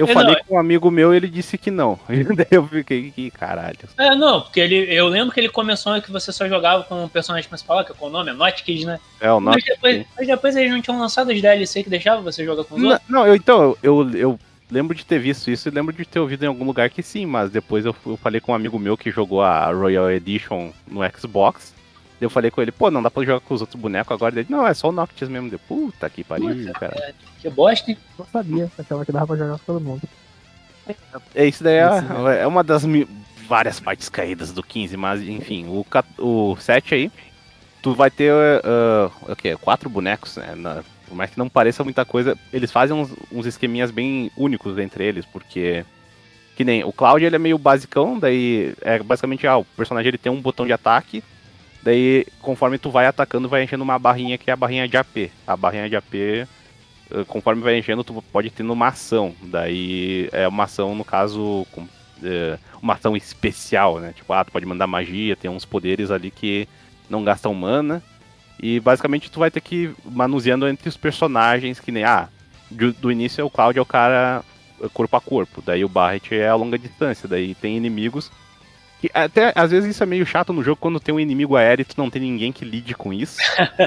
eu ele falei não- com um amigo meu ele disse que não. Daí eu fiquei, que caralho. É, não, porque ele, eu lembro que ele começou que você só jogava com o personagem principal, que é com o nome, é Notkids, né? É o Mas nosso. depois, mas depois eles não tinham lançado os DLC que deixava você jogar com os Não, outros. não, eu, então, eu, eu, eu lembro de ter visto isso e lembro de ter ouvido em algum lugar que sim, mas depois eu, eu falei com um amigo meu que jogou a Royal Edition no Xbox. Eu falei com ele, pô, não dá pra jogar com os outros bonecos agora. Ele, não, é só o Noctis mesmo. Deu, puta que pariu, Puta, cara. cara, Que bosta, hein? Não sabia, achava que dava pra jogar com todo mundo. É, isso daí é, é uma das mi- várias partes caídas do 15, mas enfim, o, o 7 aí, tu vai ter ah, o quê? Quatro bonecos, né? Na- por mais que não pareça muita coisa, eles fazem uns, uns esqueminhas bem únicos entre eles, porque. Que nem o Cloud ele é meio basicão, daí é basicamente ah, o personagem ele tem um botão de ataque, daí conforme tu vai atacando vai enchendo uma barrinha que é a barrinha de AP. A barrinha de AP eh, conforme vai enchendo, tu pode ter numa ação. Daí é uma ação, no caso, com- é, uma ação especial, né? Tipo, ah, tu pode mandar magia, tem uns poderes ali que não gastam mana. E basicamente tu vai ter que ir manuseando entre os personagens, que nem, ah, do, do início o Cloud é o cara é, corpo a corpo, daí o Barret é a longa distância, daí tem inimigos. Que até às vezes isso é meio chato no jogo quando tem um inimigo aéreo e tu não tem ninguém que lide com isso.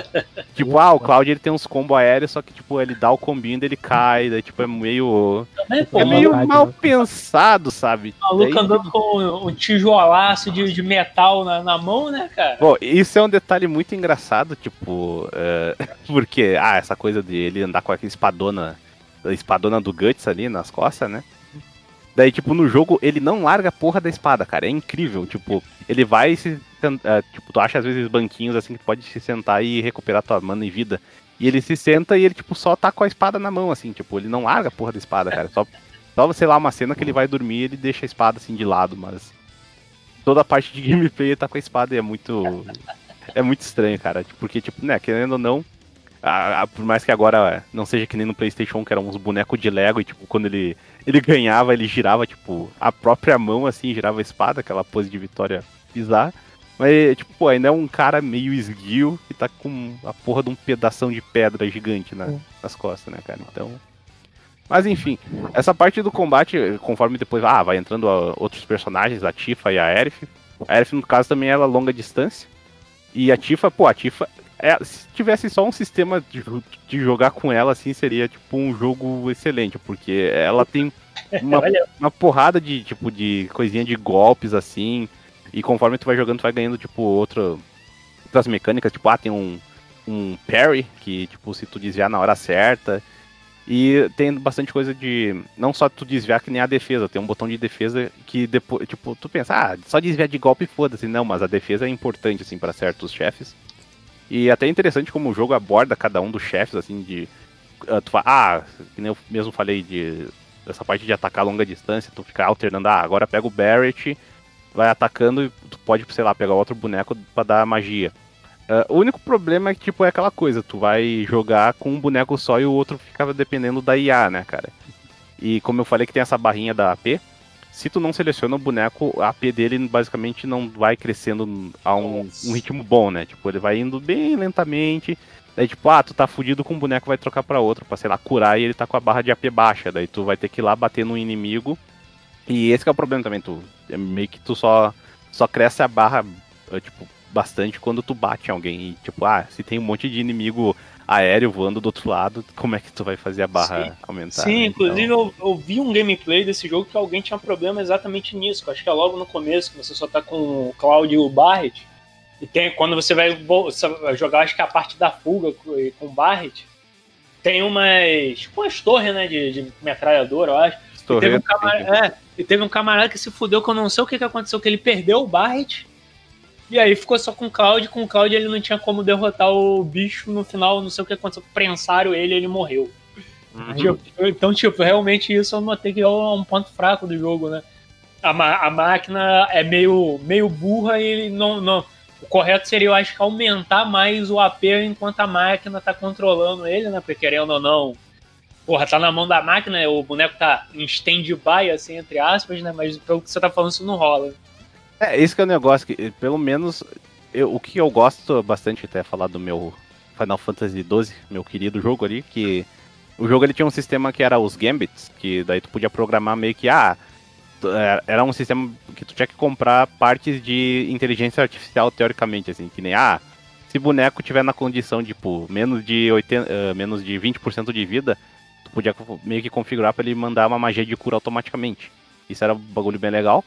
tipo, ah, o Cloud ele tem uns combos aéreos, só que tipo, ele dá o combinho e ele cai, daí tipo, é meio. Também, pô, É o meio vontade, mal né? pensado, sabe? maluco Daí- andando com um tijolaço de, de metal na, na mão, né, cara? Bom, isso é um detalhe muito engraçado, tipo, é, porque, ah, essa coisa de ele andar com aquela espadona, a espadona do Guts ali nas costas, né? Daí, tipo, no jogo ele não larga a porra da espada, cara, é incrível, tipo, ele vai se, é, tipo, tu acha às vezes banquinhos assim que tu pode se sentar e recuperar tua mana e vida, e ele se senta e ele, tipo, só tá com a espada na mão, assim, tipo, ele não larga a porra da espada, cara, só, só sei lá, uma cena que ele vai dormir e ele deixa a espada assim de lado, mas toda a parte de gameplay ele tá com a espada e é muito. É muito estranho, cara. Porque, tipo, né, querendo ou não. A- a- por mais que agora não seja que nem no Playstation 1, que eram uns bonecos de Lego, e tipo, quando ele, ele ganhava, ele girava, tipo, a própria mão, assim, girava a espada, aquela pose de vitória bizarra. Mas, tipo, pô, ainda é um cara meio esguio que tá com a porra de um pedação de pedra gigante na- nas costas, né, cara? Então. Mas enfim, essa parte do combate, conforme depois ah, vai entrando outros personagens, a Tifa e a Aerith. A Aerith, no caso, também ela é longa distância. E a Tifa, pô, a Tifa, é, se tivesse só um sistema de, de jogar com ela, assim, seria tipo um jogo excelente, porque ela tem uma, uma porrada de tipo de coisinha de golpes assim, e conforme tu vai jogando, tu vai ganhando tipo outra, outras mecânicas, tipo, ah, tem um, um parry, que tipo, se tu desviar na hora certa. E tem bastante coisa de. Não só tu desviar que nem a defesa, tem um botão de defesa que depois, tipo, tu pensa, ah, só desviar de golpe foda-se. Não, mas a defesa é importante, assim, para certos chefes. E até é interessante como o jogo aborda cada um dos chefes, assim, de. ah, tu fala, ah, que nem eu mesmo falei de. Essa parte de atacar a longa distância, tu ficar alternando, ah, agora pega o Barret, vai atacando e tu pode, sei lá, pegar outro boneco pra dar magia. Ah, o único problema é que, tipo, é aquela coisa, tu vai jogar com um boneco só e o outro fica dependendo da IA, né, cara? E como eu falei que tem essa barrinha da AP, se tu não seleciona o boneco, a AP dele basicamente não vai crescendo a um, um ritmo bom, né? Tipo, ele vai indo bem lentamente. Daí, tipo, ah, tu tá fudido com um boneco, vai trocar pra outro, pra, sei lá, curar e ele tá com a barra de AP baixa. Daí tu vai ter que ir lá bater no inimigo. E esse que é o problema também, tu. É meio que tu só, só cresce a barra, eh, tipo, bastante quando tu bate em alguém. E, tipo, ah, se tem um monte de inimigo aéreo voando do outro lado, como é que tu vai fazer a barra Sim. aumentar? Sim, né? inclusive Então, eu, eu vi um gameplay desse jogo que alguém tinha problema exatamente nisso. Acho que é logo no começo, que você só tá com o Cloud e o Barret. E tem, quando você vai jogar, acho que a parte da fuga com, o Barret, tem umas. Tipo umas torres, né? De, de metralhadora, eu acho. E teve, um camarada, é, e teve um camarada que se fudeu que eu não sei o que, que aconteceu, que ele perdeu o Barret. E aí ficou só com o Cloud, com o Cloud ele não tinha como derrotar o bicho no final, não sei o que aconteceu, prensaram ele e ele morreu. Uhum. Tipo, então, tipo, realmente isso eu notei que é um ponto fraco do jogo, né? A, a máquina é meio, meio burra e ele não, não. O correto seria, eu acho, que aumentar mais o AP enquanto a máquina tá controlando ele, né? Porque querendo ou não, porra, tá na mão da máquina, o boneco tá em stand-by, assim, entre aspas, né? Mas pelo que você tá falando, isso não rola. É, esse que é o negócio, que pelo menos eu- o que eu gosto bastante, até falar do meu Final Fantasy XII, meu querido jogo ali, que o jogo ele tinha um sistema que era os Gambits, que daí tu podia programar meio que, ah, é, era um sistema que tu tinha que comprar partes de inteligência artificial teoricamente, assim, que nem, ah, se boneco tiver na condição tipo, menos de, 80, eh, menos de 20% de vida, tu podia meio que configurar pra ele mandar uma magia de cura automaticamente. Isso era um bagulho bem legal.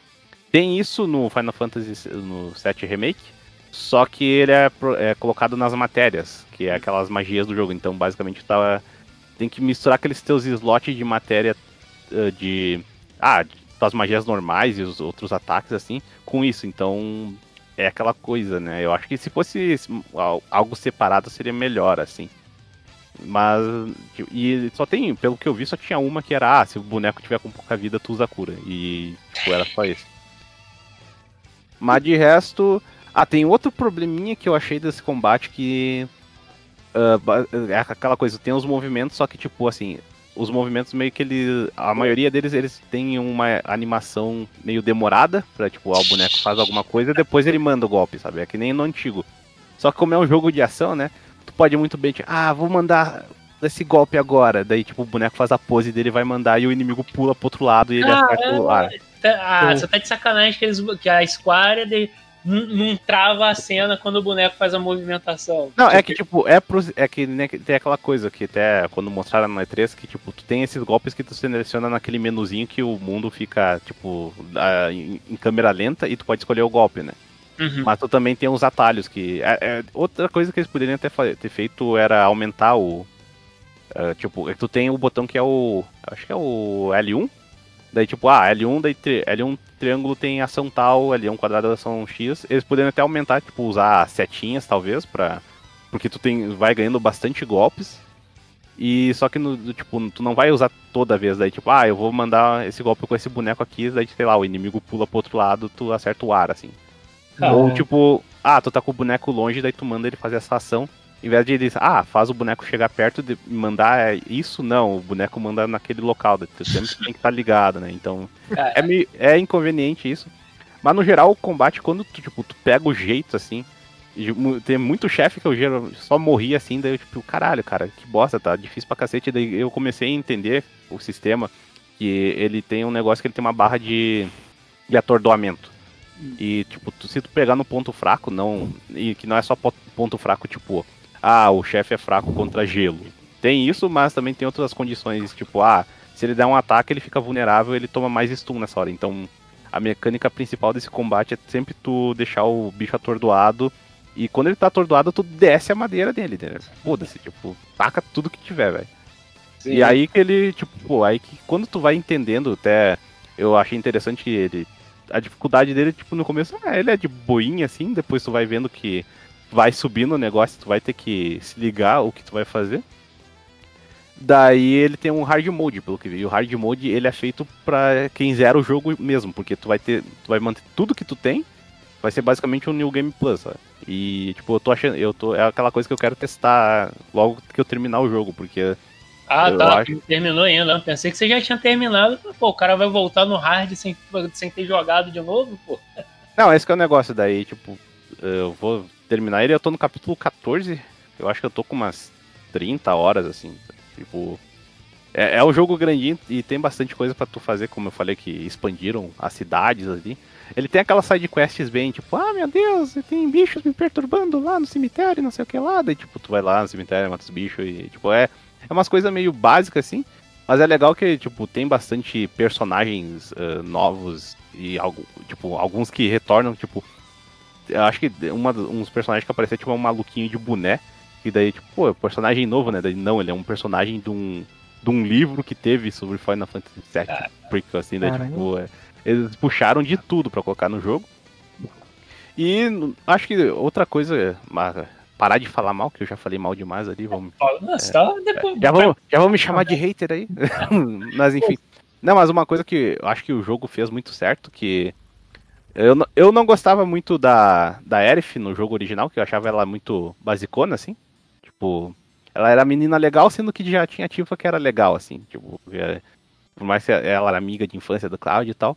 Tem isso no Final Fantasy no 7 Remake. Só que ele é, é, colocado nas matérias, que é aquelas magias do jogo. Então, basicamente, tá, tem que misturar aqueles teus slots de matéria uh, de. Ah, as magias normais e os outros ataques, assim, com isso. Então, é aquela coisa, né? Eu acho que se fosse algo separado seria melhor, assim. Mas. E só tem, pelo que eu vi, só tinha uma que era, ah, se o boneco tiver com pouca vida, tu usa cura. E, tipo, era só isso. Mas de resto. Ah, tem outro probleminha que eu achei desse combate que. Uh, é aquela coisa, tem os movimentos, só que, tipo, assim, os movimentos meio que ele. A maioria deles eles têm uma animação meio demorada. Pra tipo, ó, o boneco faz alguma coisa e depois ele manda o golpe, sabe? É que nem no antigo. Só que como é um jogo de ação, né? Tu pode muito bem, tipo, ah, vou mandar esse golpe agora. Daí, tipo, o boneco faz a pose dele, vai mandar e o inimigo pula pro outro lado e ele ah, acerta o ar. Ah, você tá de sacanagem que, eles, que a Square de, não trava a cena quando o boneco faz a movimentação. Não, é que tipo, é, pro, é que né, tem aquela coisa que até quando mostraram no E3 que tipo, tu tem esses golpes que tu seleciona naquele menuzinho que o mundo fica, tipo, em, em câmera lenta e tu pode escolher o golpe, né? Uhum. Mas tu também tem os atalhos que. É, é, outra coisa que eles poderiam ter, ter feito era aumentar o. Uh, tipo, é tu tem o botão que é o. Acho que é o L1, Daí, tipo, ah, L1, daí L1 triângulo tem ação tal, L1 quadrado ação X. Eles poderiam até aumentar, tipo, usar setinhas, talvez, pra. Porque tu tem, vai ganhando bastante golpes. E só que, no, tipo, tu não vai usar toda vez, daí, tipo, ah, eu vou mandar esse golpe com esse boneco aqui, daí, sei lá, o inimigo pula pro outro lado, tu acerta o ar, assim. Ah, Ou, tipo, ah, tu tá com o boneco longe, daí tu manda ele fazer essa ação em vez de ele, ah, faz o boneco chegar perto e mandar isso, não, o boneco manda naquele local, sempre tem que estar tá ligado, né? Então, é, meio, é inconveniente isso. Mas no geral, o combate, quando tu, tipo, tu pega o jeito, assim, tem muito chefe que eu só morri assim, daí eu, tipo, caralho, cara, que bosta, tá difícil pra cacete. Daí eu comecei a entender o sistema, que ele tem um negócio que ele tem uma barra de, de atordoamento. E, tipo, tu, se tu pegar no ponto fraco, não. E que não é só ponto fraco, tipo, ah, o chefe é fraco contra gelo. Tem isso, mas também tem outras condições, tipo, ah, se ele der um ataque, ele fica vulnerável, ele toma mais stun nessa hora. Então, a mecânica principal desse combate é sempre tu deixar o bicho atordoado. E quando ele tá atordoado, tu desce a madeira dele, entendeu? Foda-se, tipo, taca tudo que tiver, velho. E aí que ele, tipo, pô, aí que quando tu vai entendendo, até eu achei interessante ele. A dificuldade dele, tipo, no começo, ah, ele é de boinha, assim, depois tu vai vendo que vai subindo o negócio, tu vai ter que se ligar o que tu vai fazer. Daí ele tem um hard mode, pelo que vi. O hard mode ele é feito para quem zera o jogo mesmo, porque tu vai ter, tu vai manter tudo que tu tem. Vai ser basicamente um New Game Plus, sabe? E tipo, eu tô achando, eu tô é aquela coisa que eu quero testar logo que eu terminar o jogo, porque ah, tá. Acho... Terminou ainda. Pensei que você já tinha terminado. Pô, o cara vai voltar no hard sem, sem ter jogado de novo, pô. Não, esse que é o negócio daí, tipo, eu vou terminar ele, eu tô no capítulo 14. Eu acho que eu tô com umas 30 horas, assim. Tipo. É, é um jogo grandinho e tem bastante coisa para tu fazer, como eu falei, que expandiram as cidades ali. Ele tem aquelas side quests bem, tipo, ah, meu Deus, tem bichos me perturbando lá no cemitério, não sei o que lá. Daí, tipo, tu vai lá no cemitério, mata os bichos e, tipo, é, é umas coisas meio básicas, assim. Mas é legal que, tipo, tem bastante personagens uh, novos e, algo, tipo, alguns que retornam, tipo, acho que uma, uns personagens que apareceu tipo um maluquinho de boné. E daí, tipo, pô, personagem novo, né? Daí, não, ele é um personagem de um, de um livro que teve sobre Final Fantasy VII. Ah, porque, assim, daí, tipo, é, eles puxaram de tudo para colocar no jogo. E acho que outra coisa, parar de falar mal, que eu já falei mal demais ali. Vamos, Nossa, é, tá depois... já, vamos, já vamos me chamar de hater aí. mas enfim. Não, mas uma coisa que eu acho que o jogo fez muito certo, que eu, eu não gostava muito da, da Erif no jogo original, que eu achava ela muito basicona, assim. Tipo, ela era menina legal, sendo que já tinha Tifa que era legal, assim. Tipo, é, por mais que ela era amiga de infância do Cloud e tal.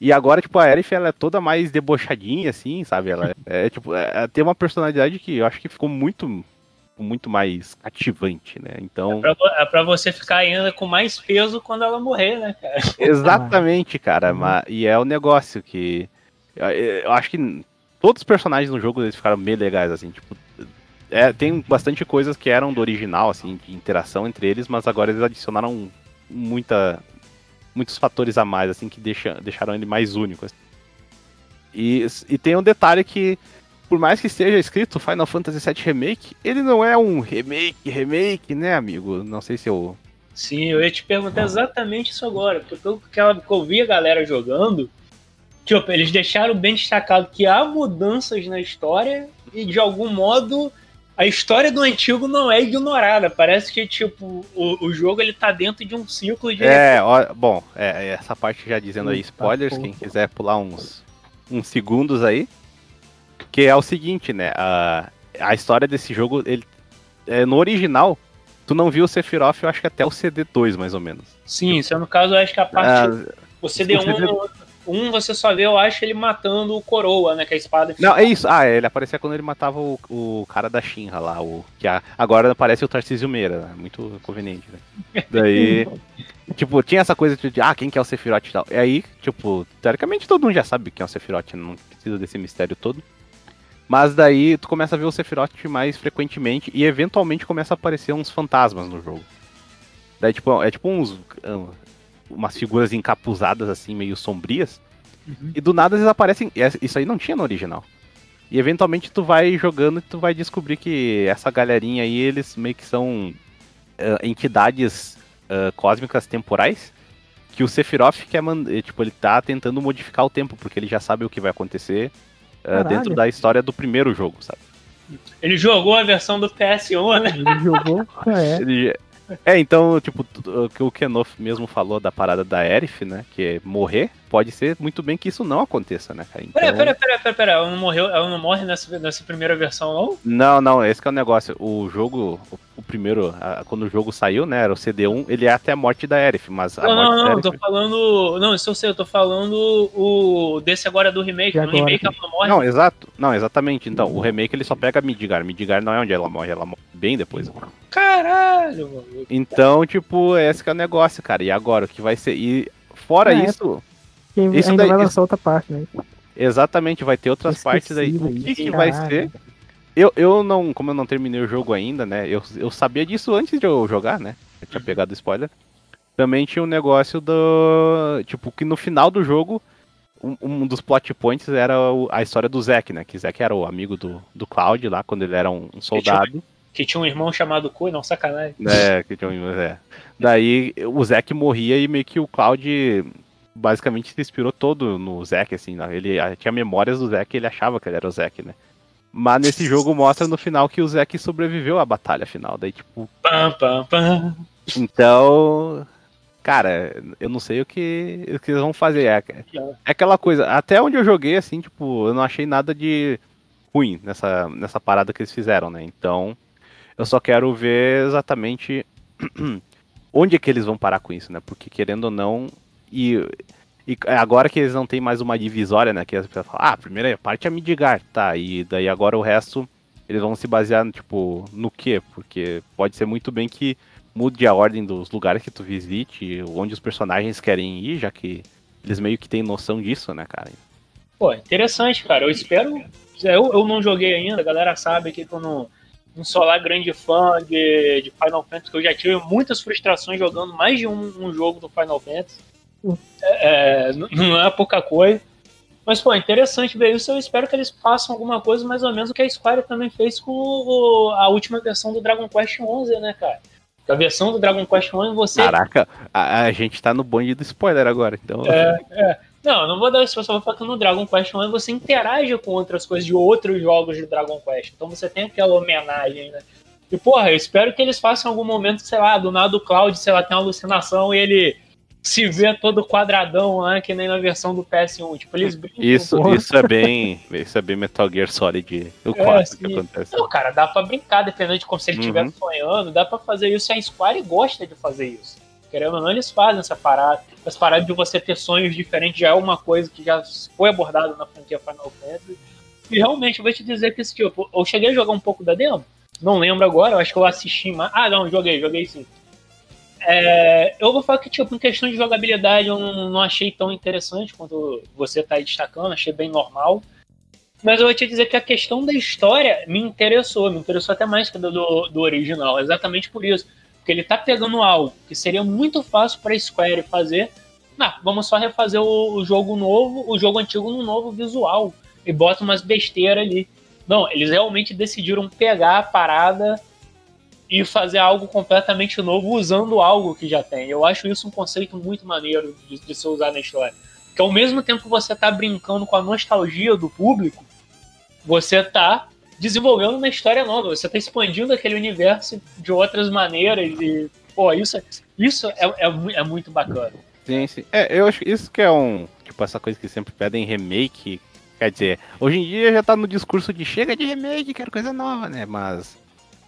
E agora, tipo, a Erif, ela é toda mais debochadinha, assim, sabe? Ela é, tipo, é, tem uma personalidade que eu acho que ficou muito muito mais cativante, né? Então. É pra, é pra, você ficar ainda com mais peso quando ela morrer, né, cara? Exatamente, cara. Mas, e é o negócio que. Eu acho que todos os personagens no jogo eles ficaram bem legais, assim, tipo. É, tem bastante coisas que eram do original, assim, de interação entre eles, mas agora eles adicionaram muita, muitos fatores a mais, assim, que deixa, deixaram ele mais único. Assim. E, e tem um detalhe que por mais que esteja escrito Final Fantasy VII Remake, ele não é um remake, remake, né, amigo? Não sei se eu. Sim, eu ia te perguntar exatamente isso agora, porque pelo que eu vi a galera jogando, tipo, eles deixaram bem destacado que há mudanças na história e de algum modo a história do antigo não é ignorada. Parece que, tipo, o, o jogo ele tá dentro de um ciclo de. É, ó, bom, é, essa parte já dizendo aí spoilers, quem quiser pular uns, uns segundos aí. Que é o seguinte, né? A, a história desse jogo, ele, é, no original, tu não viu o Sephiroth, eu acho que até o CD2, mais ou menos. Sim, isso é no caso, eu acho que a parte. Ah, o CD1 o CD... Um você só vê, eu acho, ele matando o Coroa, né? Que é a espada. Não, é isso. Ah, ele aparecia quando ele matava o, o cara da Shinra lá, o que a, agora aparece o Tarcísio Meira, né? muito conveniente, né? Daí, tipo, tinha essa coisa de, ah, quem que é o Sephiroth e tal. E aí, tipo, teoricamente todo mundo já sabe quem é o Sephiroth, não precisa desse mistério todo. Mas daí tu começa a ver o Sephiroth mais frequentemente e eventualmente começa a aparecer uns fantasmas no jogo. Daí, tipo, é tipo uns. Umas figuras encapuzadas, assim, meio sombrias. Uhum. E do nada eles aparecem. Isso aí não tinha no original. E eventualmente tu vai jogando e tu vai descobrir que essa galerinha aí, eles meio que são uh, entidades uh, cósmicas temporais. Que o Sephiroth quer mandar. Tipo, ele tá tentando modificar o tempo, porque ele já sabe o que vai acontecer uh, dentro da história do primeiro jogo, sabe? Ele jogou a versão do PS1, né? Ele jogou, é. Ele, é, então, tipo, o que o Kenoff mesmo falou da parada da Erif, né? Que é morrer, pode ser muito bem que isso não aconteça, né, cara? Então... Pera, pera, pera, pera, pera, ela não morreu, ela não morre nessa, nessa primeira versão, não? Não, não, esse é o negócio. O jogo, o, primeiro, a, quando o jogo saiu, né, era o CD1, ele é até a morte da Erif, mas a Não, não, não, Aerith... tô falando. Não, isso eu sei, eu tô falando o desse agora do remake. No remake ela não morre. Não, exato. Não, exatamente. Então, o remake ele só pega Midgar. Midgar não é onde ela morre, ela morre bem depois. Caralho, mano. Então, tipo, esse que é o negócio, cara. E agora, o que vai ser? E fora é, isso. Quem isso ainda daí, vai lançar isso... outra parte, né? Exatamente, vai ter outras partes aí. O que, que vai ser? Eu, eu não, como eu não terminei o jogo ainda, né? Eu, eu sabia disso antes de eu jogar, né? Eu tinha pegado spoiler. Também tinha um negócio do. Tipo, que no final do jogo, um, um dos plot points era o, a história do Zack, né? Que Zack era o amigo do, do Cloud lá, quando ele era um, um soldado. Que tinha um irmão chamado Kui, não, sacanagem. É, que tinha um irmão, é. Daí o Zack morria e meio que o Cloud basicamente se inspirou todo no Zack, assim, né? ele tinha memórias do Zack e ele achava que ele era o Zack, né? Mas nesse jogo mostra no final que o Zack sobreviveu à batalha final, daí tipo... Pam, pam, pam. Então, cara, eu não sei o que, o que eles vão fazer. É, é aquela coisa, até onde eu joguei, assim, tipo, eu não achei nada de ruim nessa, nessa parada que eles fizeram, né? Então, eu só quero ver exatamente onde é que eles vão parar com isso, né? Porque querendo ou não, e, e agora que eles não têm mais uma divisória, né? Que as pessoas falam, ah, a primeira parte é Midgar, tá? E daí agora o resto eles vão se basear, tipo, no quê? Porque pode ser muito bem que mude a ordem dos lugares que tu visite, onde os personagens querem ir, já que eles meio que têm noção disso, né, cara? Pô, interessante, cara. Eu espero. Eu, eu não joguei ainda, a galera sabe que eu não um solar grande fã de, de Final Fantasy, que eu já tive muitas frustrações jogando mais de um, um jogo do Final Fantasy. É, é não é pouca coisa. Mas, pô, interessante ver isso. Eu espero que eles façam alguma coisa mais ou menos o que a Square também fez com o, a última versão do Dragon Quest XI, né, cara? A versão do Dragon Quest XI você. Caraca, a, a gente tá no bonde do spoiler agora, então. É, é. Não, não vou dar só vou falar que no Dragon Quest 1 você interage com outras coisas de outros jogos de Dragon Quest. Então você tem aquela homenagem, né? E, porra, eu espero que eles façam algum momento, sei lá, do nada o Cloud, sei lá, tem uma alucinação e ele se vê todo quadradão lá, que nem na versão do PS1. Tipo, eles brincam. Isso, isso é bem. Isso é bem Metal Gear Solid o 4 é, que acontece. Não, cara, dá pra brincar, dependendo de como se ele estiver uhum. sonhando, dá pra fazer isso. A Square gosta de fazer isso. Querendo ou não, eles fazem essa parada. Essa parada de você ter sonhos diferentes já é uma coisa que já foi abordada na franquia Final Fantasy. E realmente, eu vou te dizer que esse tipo, eu cheguei a jogar um pouco da demo, não lembro agora, eu acho que eu assisti mais. Ah, não, joguei, joguei sim. É, eu vou falar que, tipo, em questão de jogabilidade, eu não, não achei tão interessante quanto você está aí destacando, achei bem normal. Mas eu vou te dizer que a questão da história me interessou, me interessou até mais que do, do, do original, exatamente por isso. Porque ele tá pegando algo que seria muito fácil para Square fazer. Não, vamos só refazer o, o, jogo novo, o jogo antigo no novo visual. E bota umas besteiras ali. Não, eles realmente decidiram pegar a parada e fazer algo completamente novo usando algo que já tem. Eu acho isso um conceito muito maneiro de, de se usar na história. Que ao mesmo tempo que você tá brincando com a nostalgia do público, você tá desenvolvendo uma história nova, você tá expandindo aquele universo de outras maneiras e, pô, isso, isso é, é, é muito bacana. Sim, sim. É, eu acho que isso que é um. Tipo, essa coisa que sempre pedem remake. Quer dizer, hoje em dia já tá no discurso de chega de remake, quero coisa nova, né? Mas.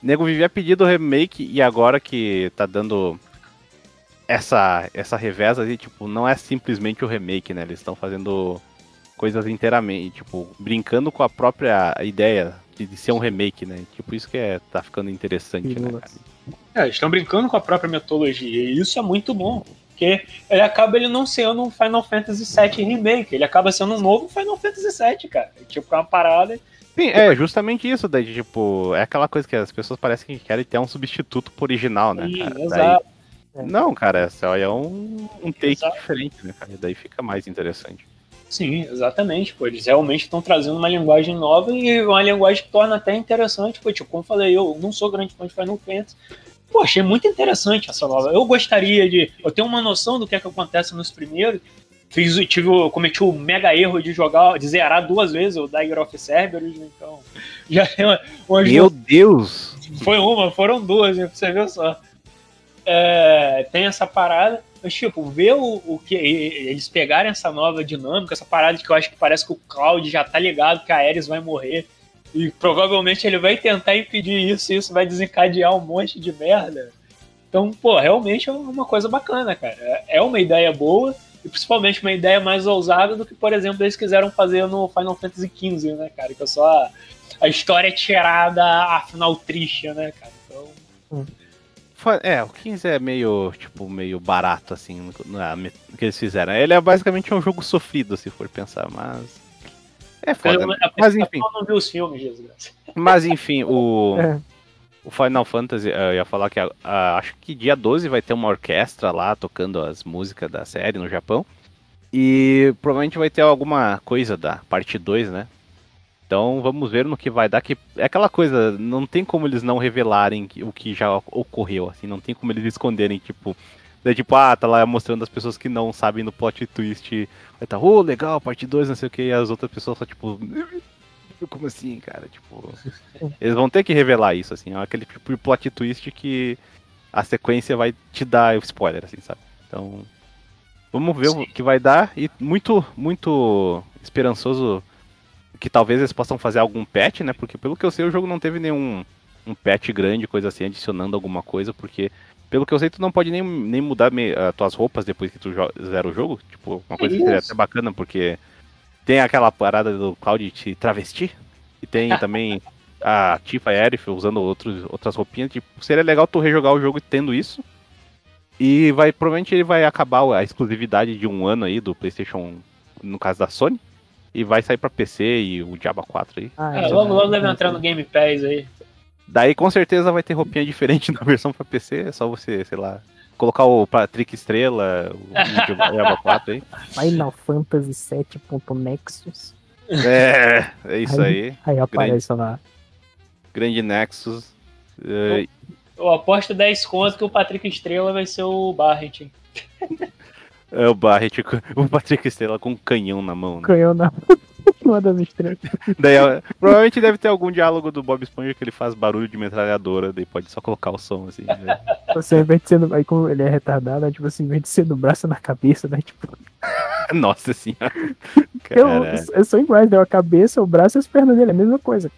Nego vivia pedindo remake e agora que tá dando essa essa reveza ali, tipo, não é simplesmente o remake, né? Eles estão fazendo coisas inteiramente, tipo, brincando com a própria ideia de, de, ser um remake, né? Tipo, isso que é, tá ficando interessante, né, cara? É, estão brincando com a própria metodologia, e isso é muito bom. Porque ele acaba ele não sendo um Final Fantasy VII Remake, ele acaba sendo um novo Final Fantasy VII, cara. É, tipo, é uma parada. Sim, é justamente isso, daí, tipo, é aquela coisa que as pessoas parecem que querem ter um substituto pro original, né? Sim, cara? exato. Daí... Não, cara, essa é um, um take exato. diferente, né, cara? Daí fica mais interessante. Sim, exatamente, pô. Eles realmente estão trazendo uma linguagem nova e uma linguagem que torna até interessante, pô. Tipo, como falei, eu não sou grande fã de Final Fantasy, Pô, achei muito interessante essa nova. Eu gostaria de. Eu tenho uma noção do que é que acontece nos primeiros. Fiz, tive, cometi o mega erro de jogar, de zerar duas vezes o Dagger of Cerberus, então. Já uma, Meu Deus! Foi uma, foram duas, né, pra você ver só. É, tem essa parada. Mas, tipo, ver o, o, que eles pegarem essa nova dinâmica, essa parada que eu acho que parece que o Cloud já tá ligado que a Ares vai morrer. E provavelmente ele vai tentar impedir isso e isso vai desencadear um monte de merda. Então, pô, realmente é uma coisa bacana, cara. É uma ideia boa e principalmente uma ideia mais ousada do que, por exemplo, eles quiseram fazer no Final Fantasy XV, né, cara? Que é só a, a história tirada, a final triste, né, cara? Então. Hum. É, o 15 é meio, tipo, meio barato, assim, no que eles fizeram. Ele é basicamente um jogo sofrido, se for pensar, mas é foda. Eu, mas enfim. não viu os filmes, Jesus. Mas enfim, o. É. O Final Fantasy, eu ia falar que a, a, acho que dia 12 vai ter uma orquestra lá tocando as músicas da série no Japão. E provavelmente vai ter alguma coisa da parte 2, né? Então vamos ver no que vai dar. Que é aquela coisa, não tem como eles não revelarem o que já ocorreu, assim, não tem como eles esconderem, tipo, Daí, tipo, ah, tá lá mostrando as pessoas que não sabem no plot twist. Vai tá, oh, legal, parte 2, não sei o que, e as outras pessoas só, tipo. Como assim, cara? Tipo. Eles vão ter que revelar isso, assim. É aquele tipo de plot twist que a sequência vai te dar spoiler, assim, sabe? Então. Vamos ver Sim. o que vai dar. E muito, muito esperançoso que talvez eles possam fazer algum patch, né? Porque pelo que eu sei, o jogo não teve nenhum um patch grande, coisa assim, adicionando alguma coisa, porque pelo que eu sei, tu não pode nem, nem mudar as tuas roupas depois que tu zera o jogo. Tipo, uma coisa que seria até bacana, porque tem aquela parada do Cloud te travestir. E tem também a Tifa e a Aerith usando outros, outras roupinhas. Tipo, seria legal tu rejogar o jogo tendo isso. E vai, provavelmente ele vai acabar a exclusividade de um ano aí do PlayStation, no caso da Sony. E vai sair pra PC e o Diaba 4 aí. Ah, é, logo, logo deve entrar no Game Pass aí. Daí com certeza vai ter roupinha diferente na versão pra PC, é só você, sei lá, colocar o Patrick Estrela, o Diaba 4 aí. Final Fantasy 7.nexus. É, é isso aí. Aí, aí aparece grande, lá. Grande Nexus. Eu, eu aposto 10 contos que o Patrick Estrela vai ser o Barret. É o Barret, o Patrick Estrela com um canhão na mão. Né? Canhão na mão. Uma das estrelas. Daí, provavelmente deve ter algum diálogo do Bob Esponja que ele faz barulho de metralhadora, daí pode só colocar o som assim. Né? Você, ao invés de ser no, aí como ele é retardado, tipo assim, ao invés de ser no braço na cabeça, né? Tipo. Nossa senhora. Eu, eu sou iguais, né? A cabeça, o braço e as pernas dele, é a mesma coisa.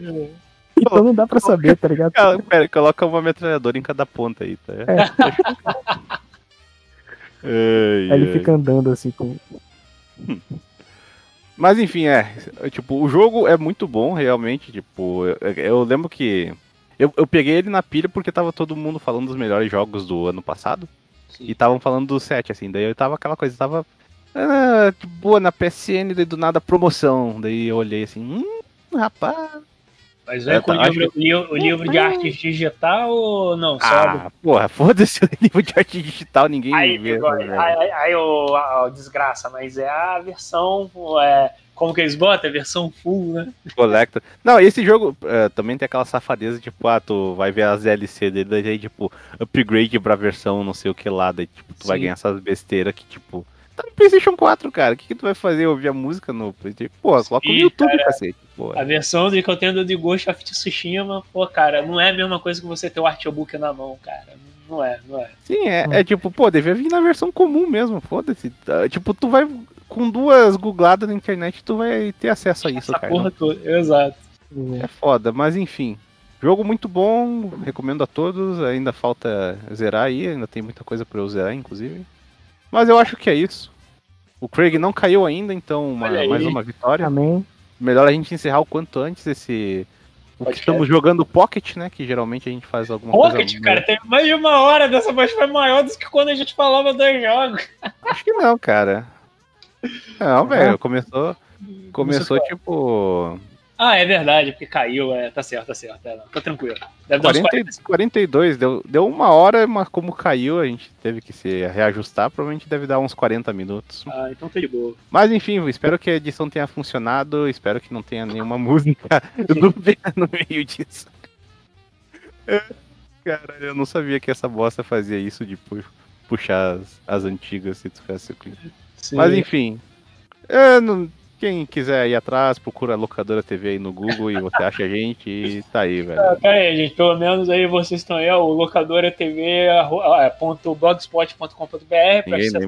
É. Então não dá pra saber, tá ligado? Pera, coloca uma metralhadora em cada ponta aí, tá? É. Ai, aí ele fica andando assim com. Mas enfim, é. Tipo, o jogo é muito bom, realmente. Tipo, eu, eu lembro que. Eu, eu peguei ele na pilha porque tava todo mundo falando dos melhores jogos do ano passado. Sim. E estavam falando do 7, assim. Daí eu tava aquela coisa, tava. Ah, boa, na PSN, daí do nada promoção. Daí eu olhei assim, hum, rapaz. Mas vem É, com o tá, livro, li- o livro de arte digital ou não? Só Ah, porra, foda-se o livro de arte digital, ninguém Aí, vê. né, aí, aí, aí, desgraça, mas é a versão. É, como que eles botam? A versão full, né? Collector. Não, esse jogo é, também tem aquela safadeza, tipo, ah, tu vai ver as DLC dele, daí aí, tipo, upgrade pra versão não sei o que lá, daí, tipo, tu vai Sim. ganhar essas besteiras que, tipo, tá no Playstation 4, cara, o que, que tu vai fazer? Ouvir a música no Playstation? Pô, coloca no YouTube, cara. cacete, pô. A versão de que eu tenho de Ghost of Tsushima, pô, cara, não é a mesma coisa que você ter o artbook na mão, cara. Não é, não é. Sim, é, é tipo, pô, devia vir na versão comum mesmo, foda-se. Ah, Tipo, tu vai, com duas googladas na internet, tu vai ter acesso a isso, Essa cara. porra toda, exato. É foda, mas enfim. Jogo muito bom, recomendo a todos. Ainda falta zerar aí, ainda tem muita coisa pra eu zerar, inclusive. Mas eu acho que é isso. O Craig não caiu ainda, então uma- mais uma vitória. Amém. Melhor a gente encerrar o quanto antes esse. O que estamos jogando Pocket, né? Que geralmente a gente faz alguma Pocket, coisa. cara, tem mais de uma hora dessa voz foi maior do que quando a gente falava dois jogos. Acho que não, cara. Não, velho. Começou. Começou Começou- tipo. Ah, é verdade, porque caiu, é, tá certo, tá certo. É, tá tranquilo. Deve dar uns 40, 40. 42, deu, deu uma hora, mas como caiu, a gente teve que se reajustar. Provavelmente deve dar uns 40 minutos. Ah, então tá de boa. Mas enfim, espero que a edição tenha funcionado. Espero que não tenha nenhuma música dúvida no meio disso. Cara, eu não sabia que essa bosta fazia isso de pu- puxar as, as antigas se tu ficasse com Sim. Mas enfim. é, não- quem quiser ir atrás, procura a locadora TV aí no Google e você acha a gente e tá aí, velho. Ah, Pera aí, gente, pelo menos aí vocês estão aí, ó, o locadora TV, arro- ah, é, pra acessar,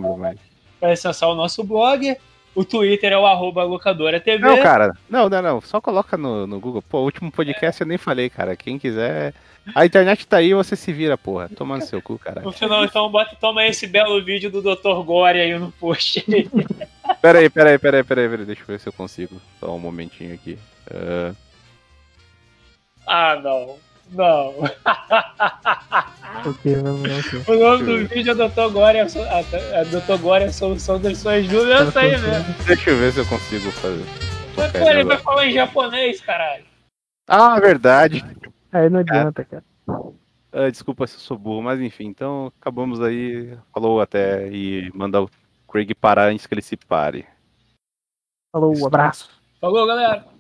pra acessar o nosso blog. O Twitter é o arroba locadora TV. Não, cara, não, não, não. Só coloca no, no Google. Pô, o último podcast eu nem falei, cara. Quem quiser. A internet tá aí, você se vira, porra. Toma no seu cu, cara. No final, então, bota, toma esse belo vídeo do Dr. Gore aí no post. Pera aí, pera aí, pera aí, pera aí, pera aí. Deixa eu ver se eu consigo. Só um momentinho aqui. Ah, ah, não. Não. Lá. ok. O nome do vídeo é Dr. Gore, a, so- a, a Dr. Gore é a solução das suas dúvidas. Essa aí mesmo. deixa eu ver se eu consigo fazer. Mas, pô, ele vai falar em japonês, caralho. Ah, verdade. Aí não adianta, cara. Ah, desculpa se eu sou burro, mas enfim. Então, acabamos aí. Falou até e manda o Craig parar antes que ele se pare. Falou, abraço. Falou, galera.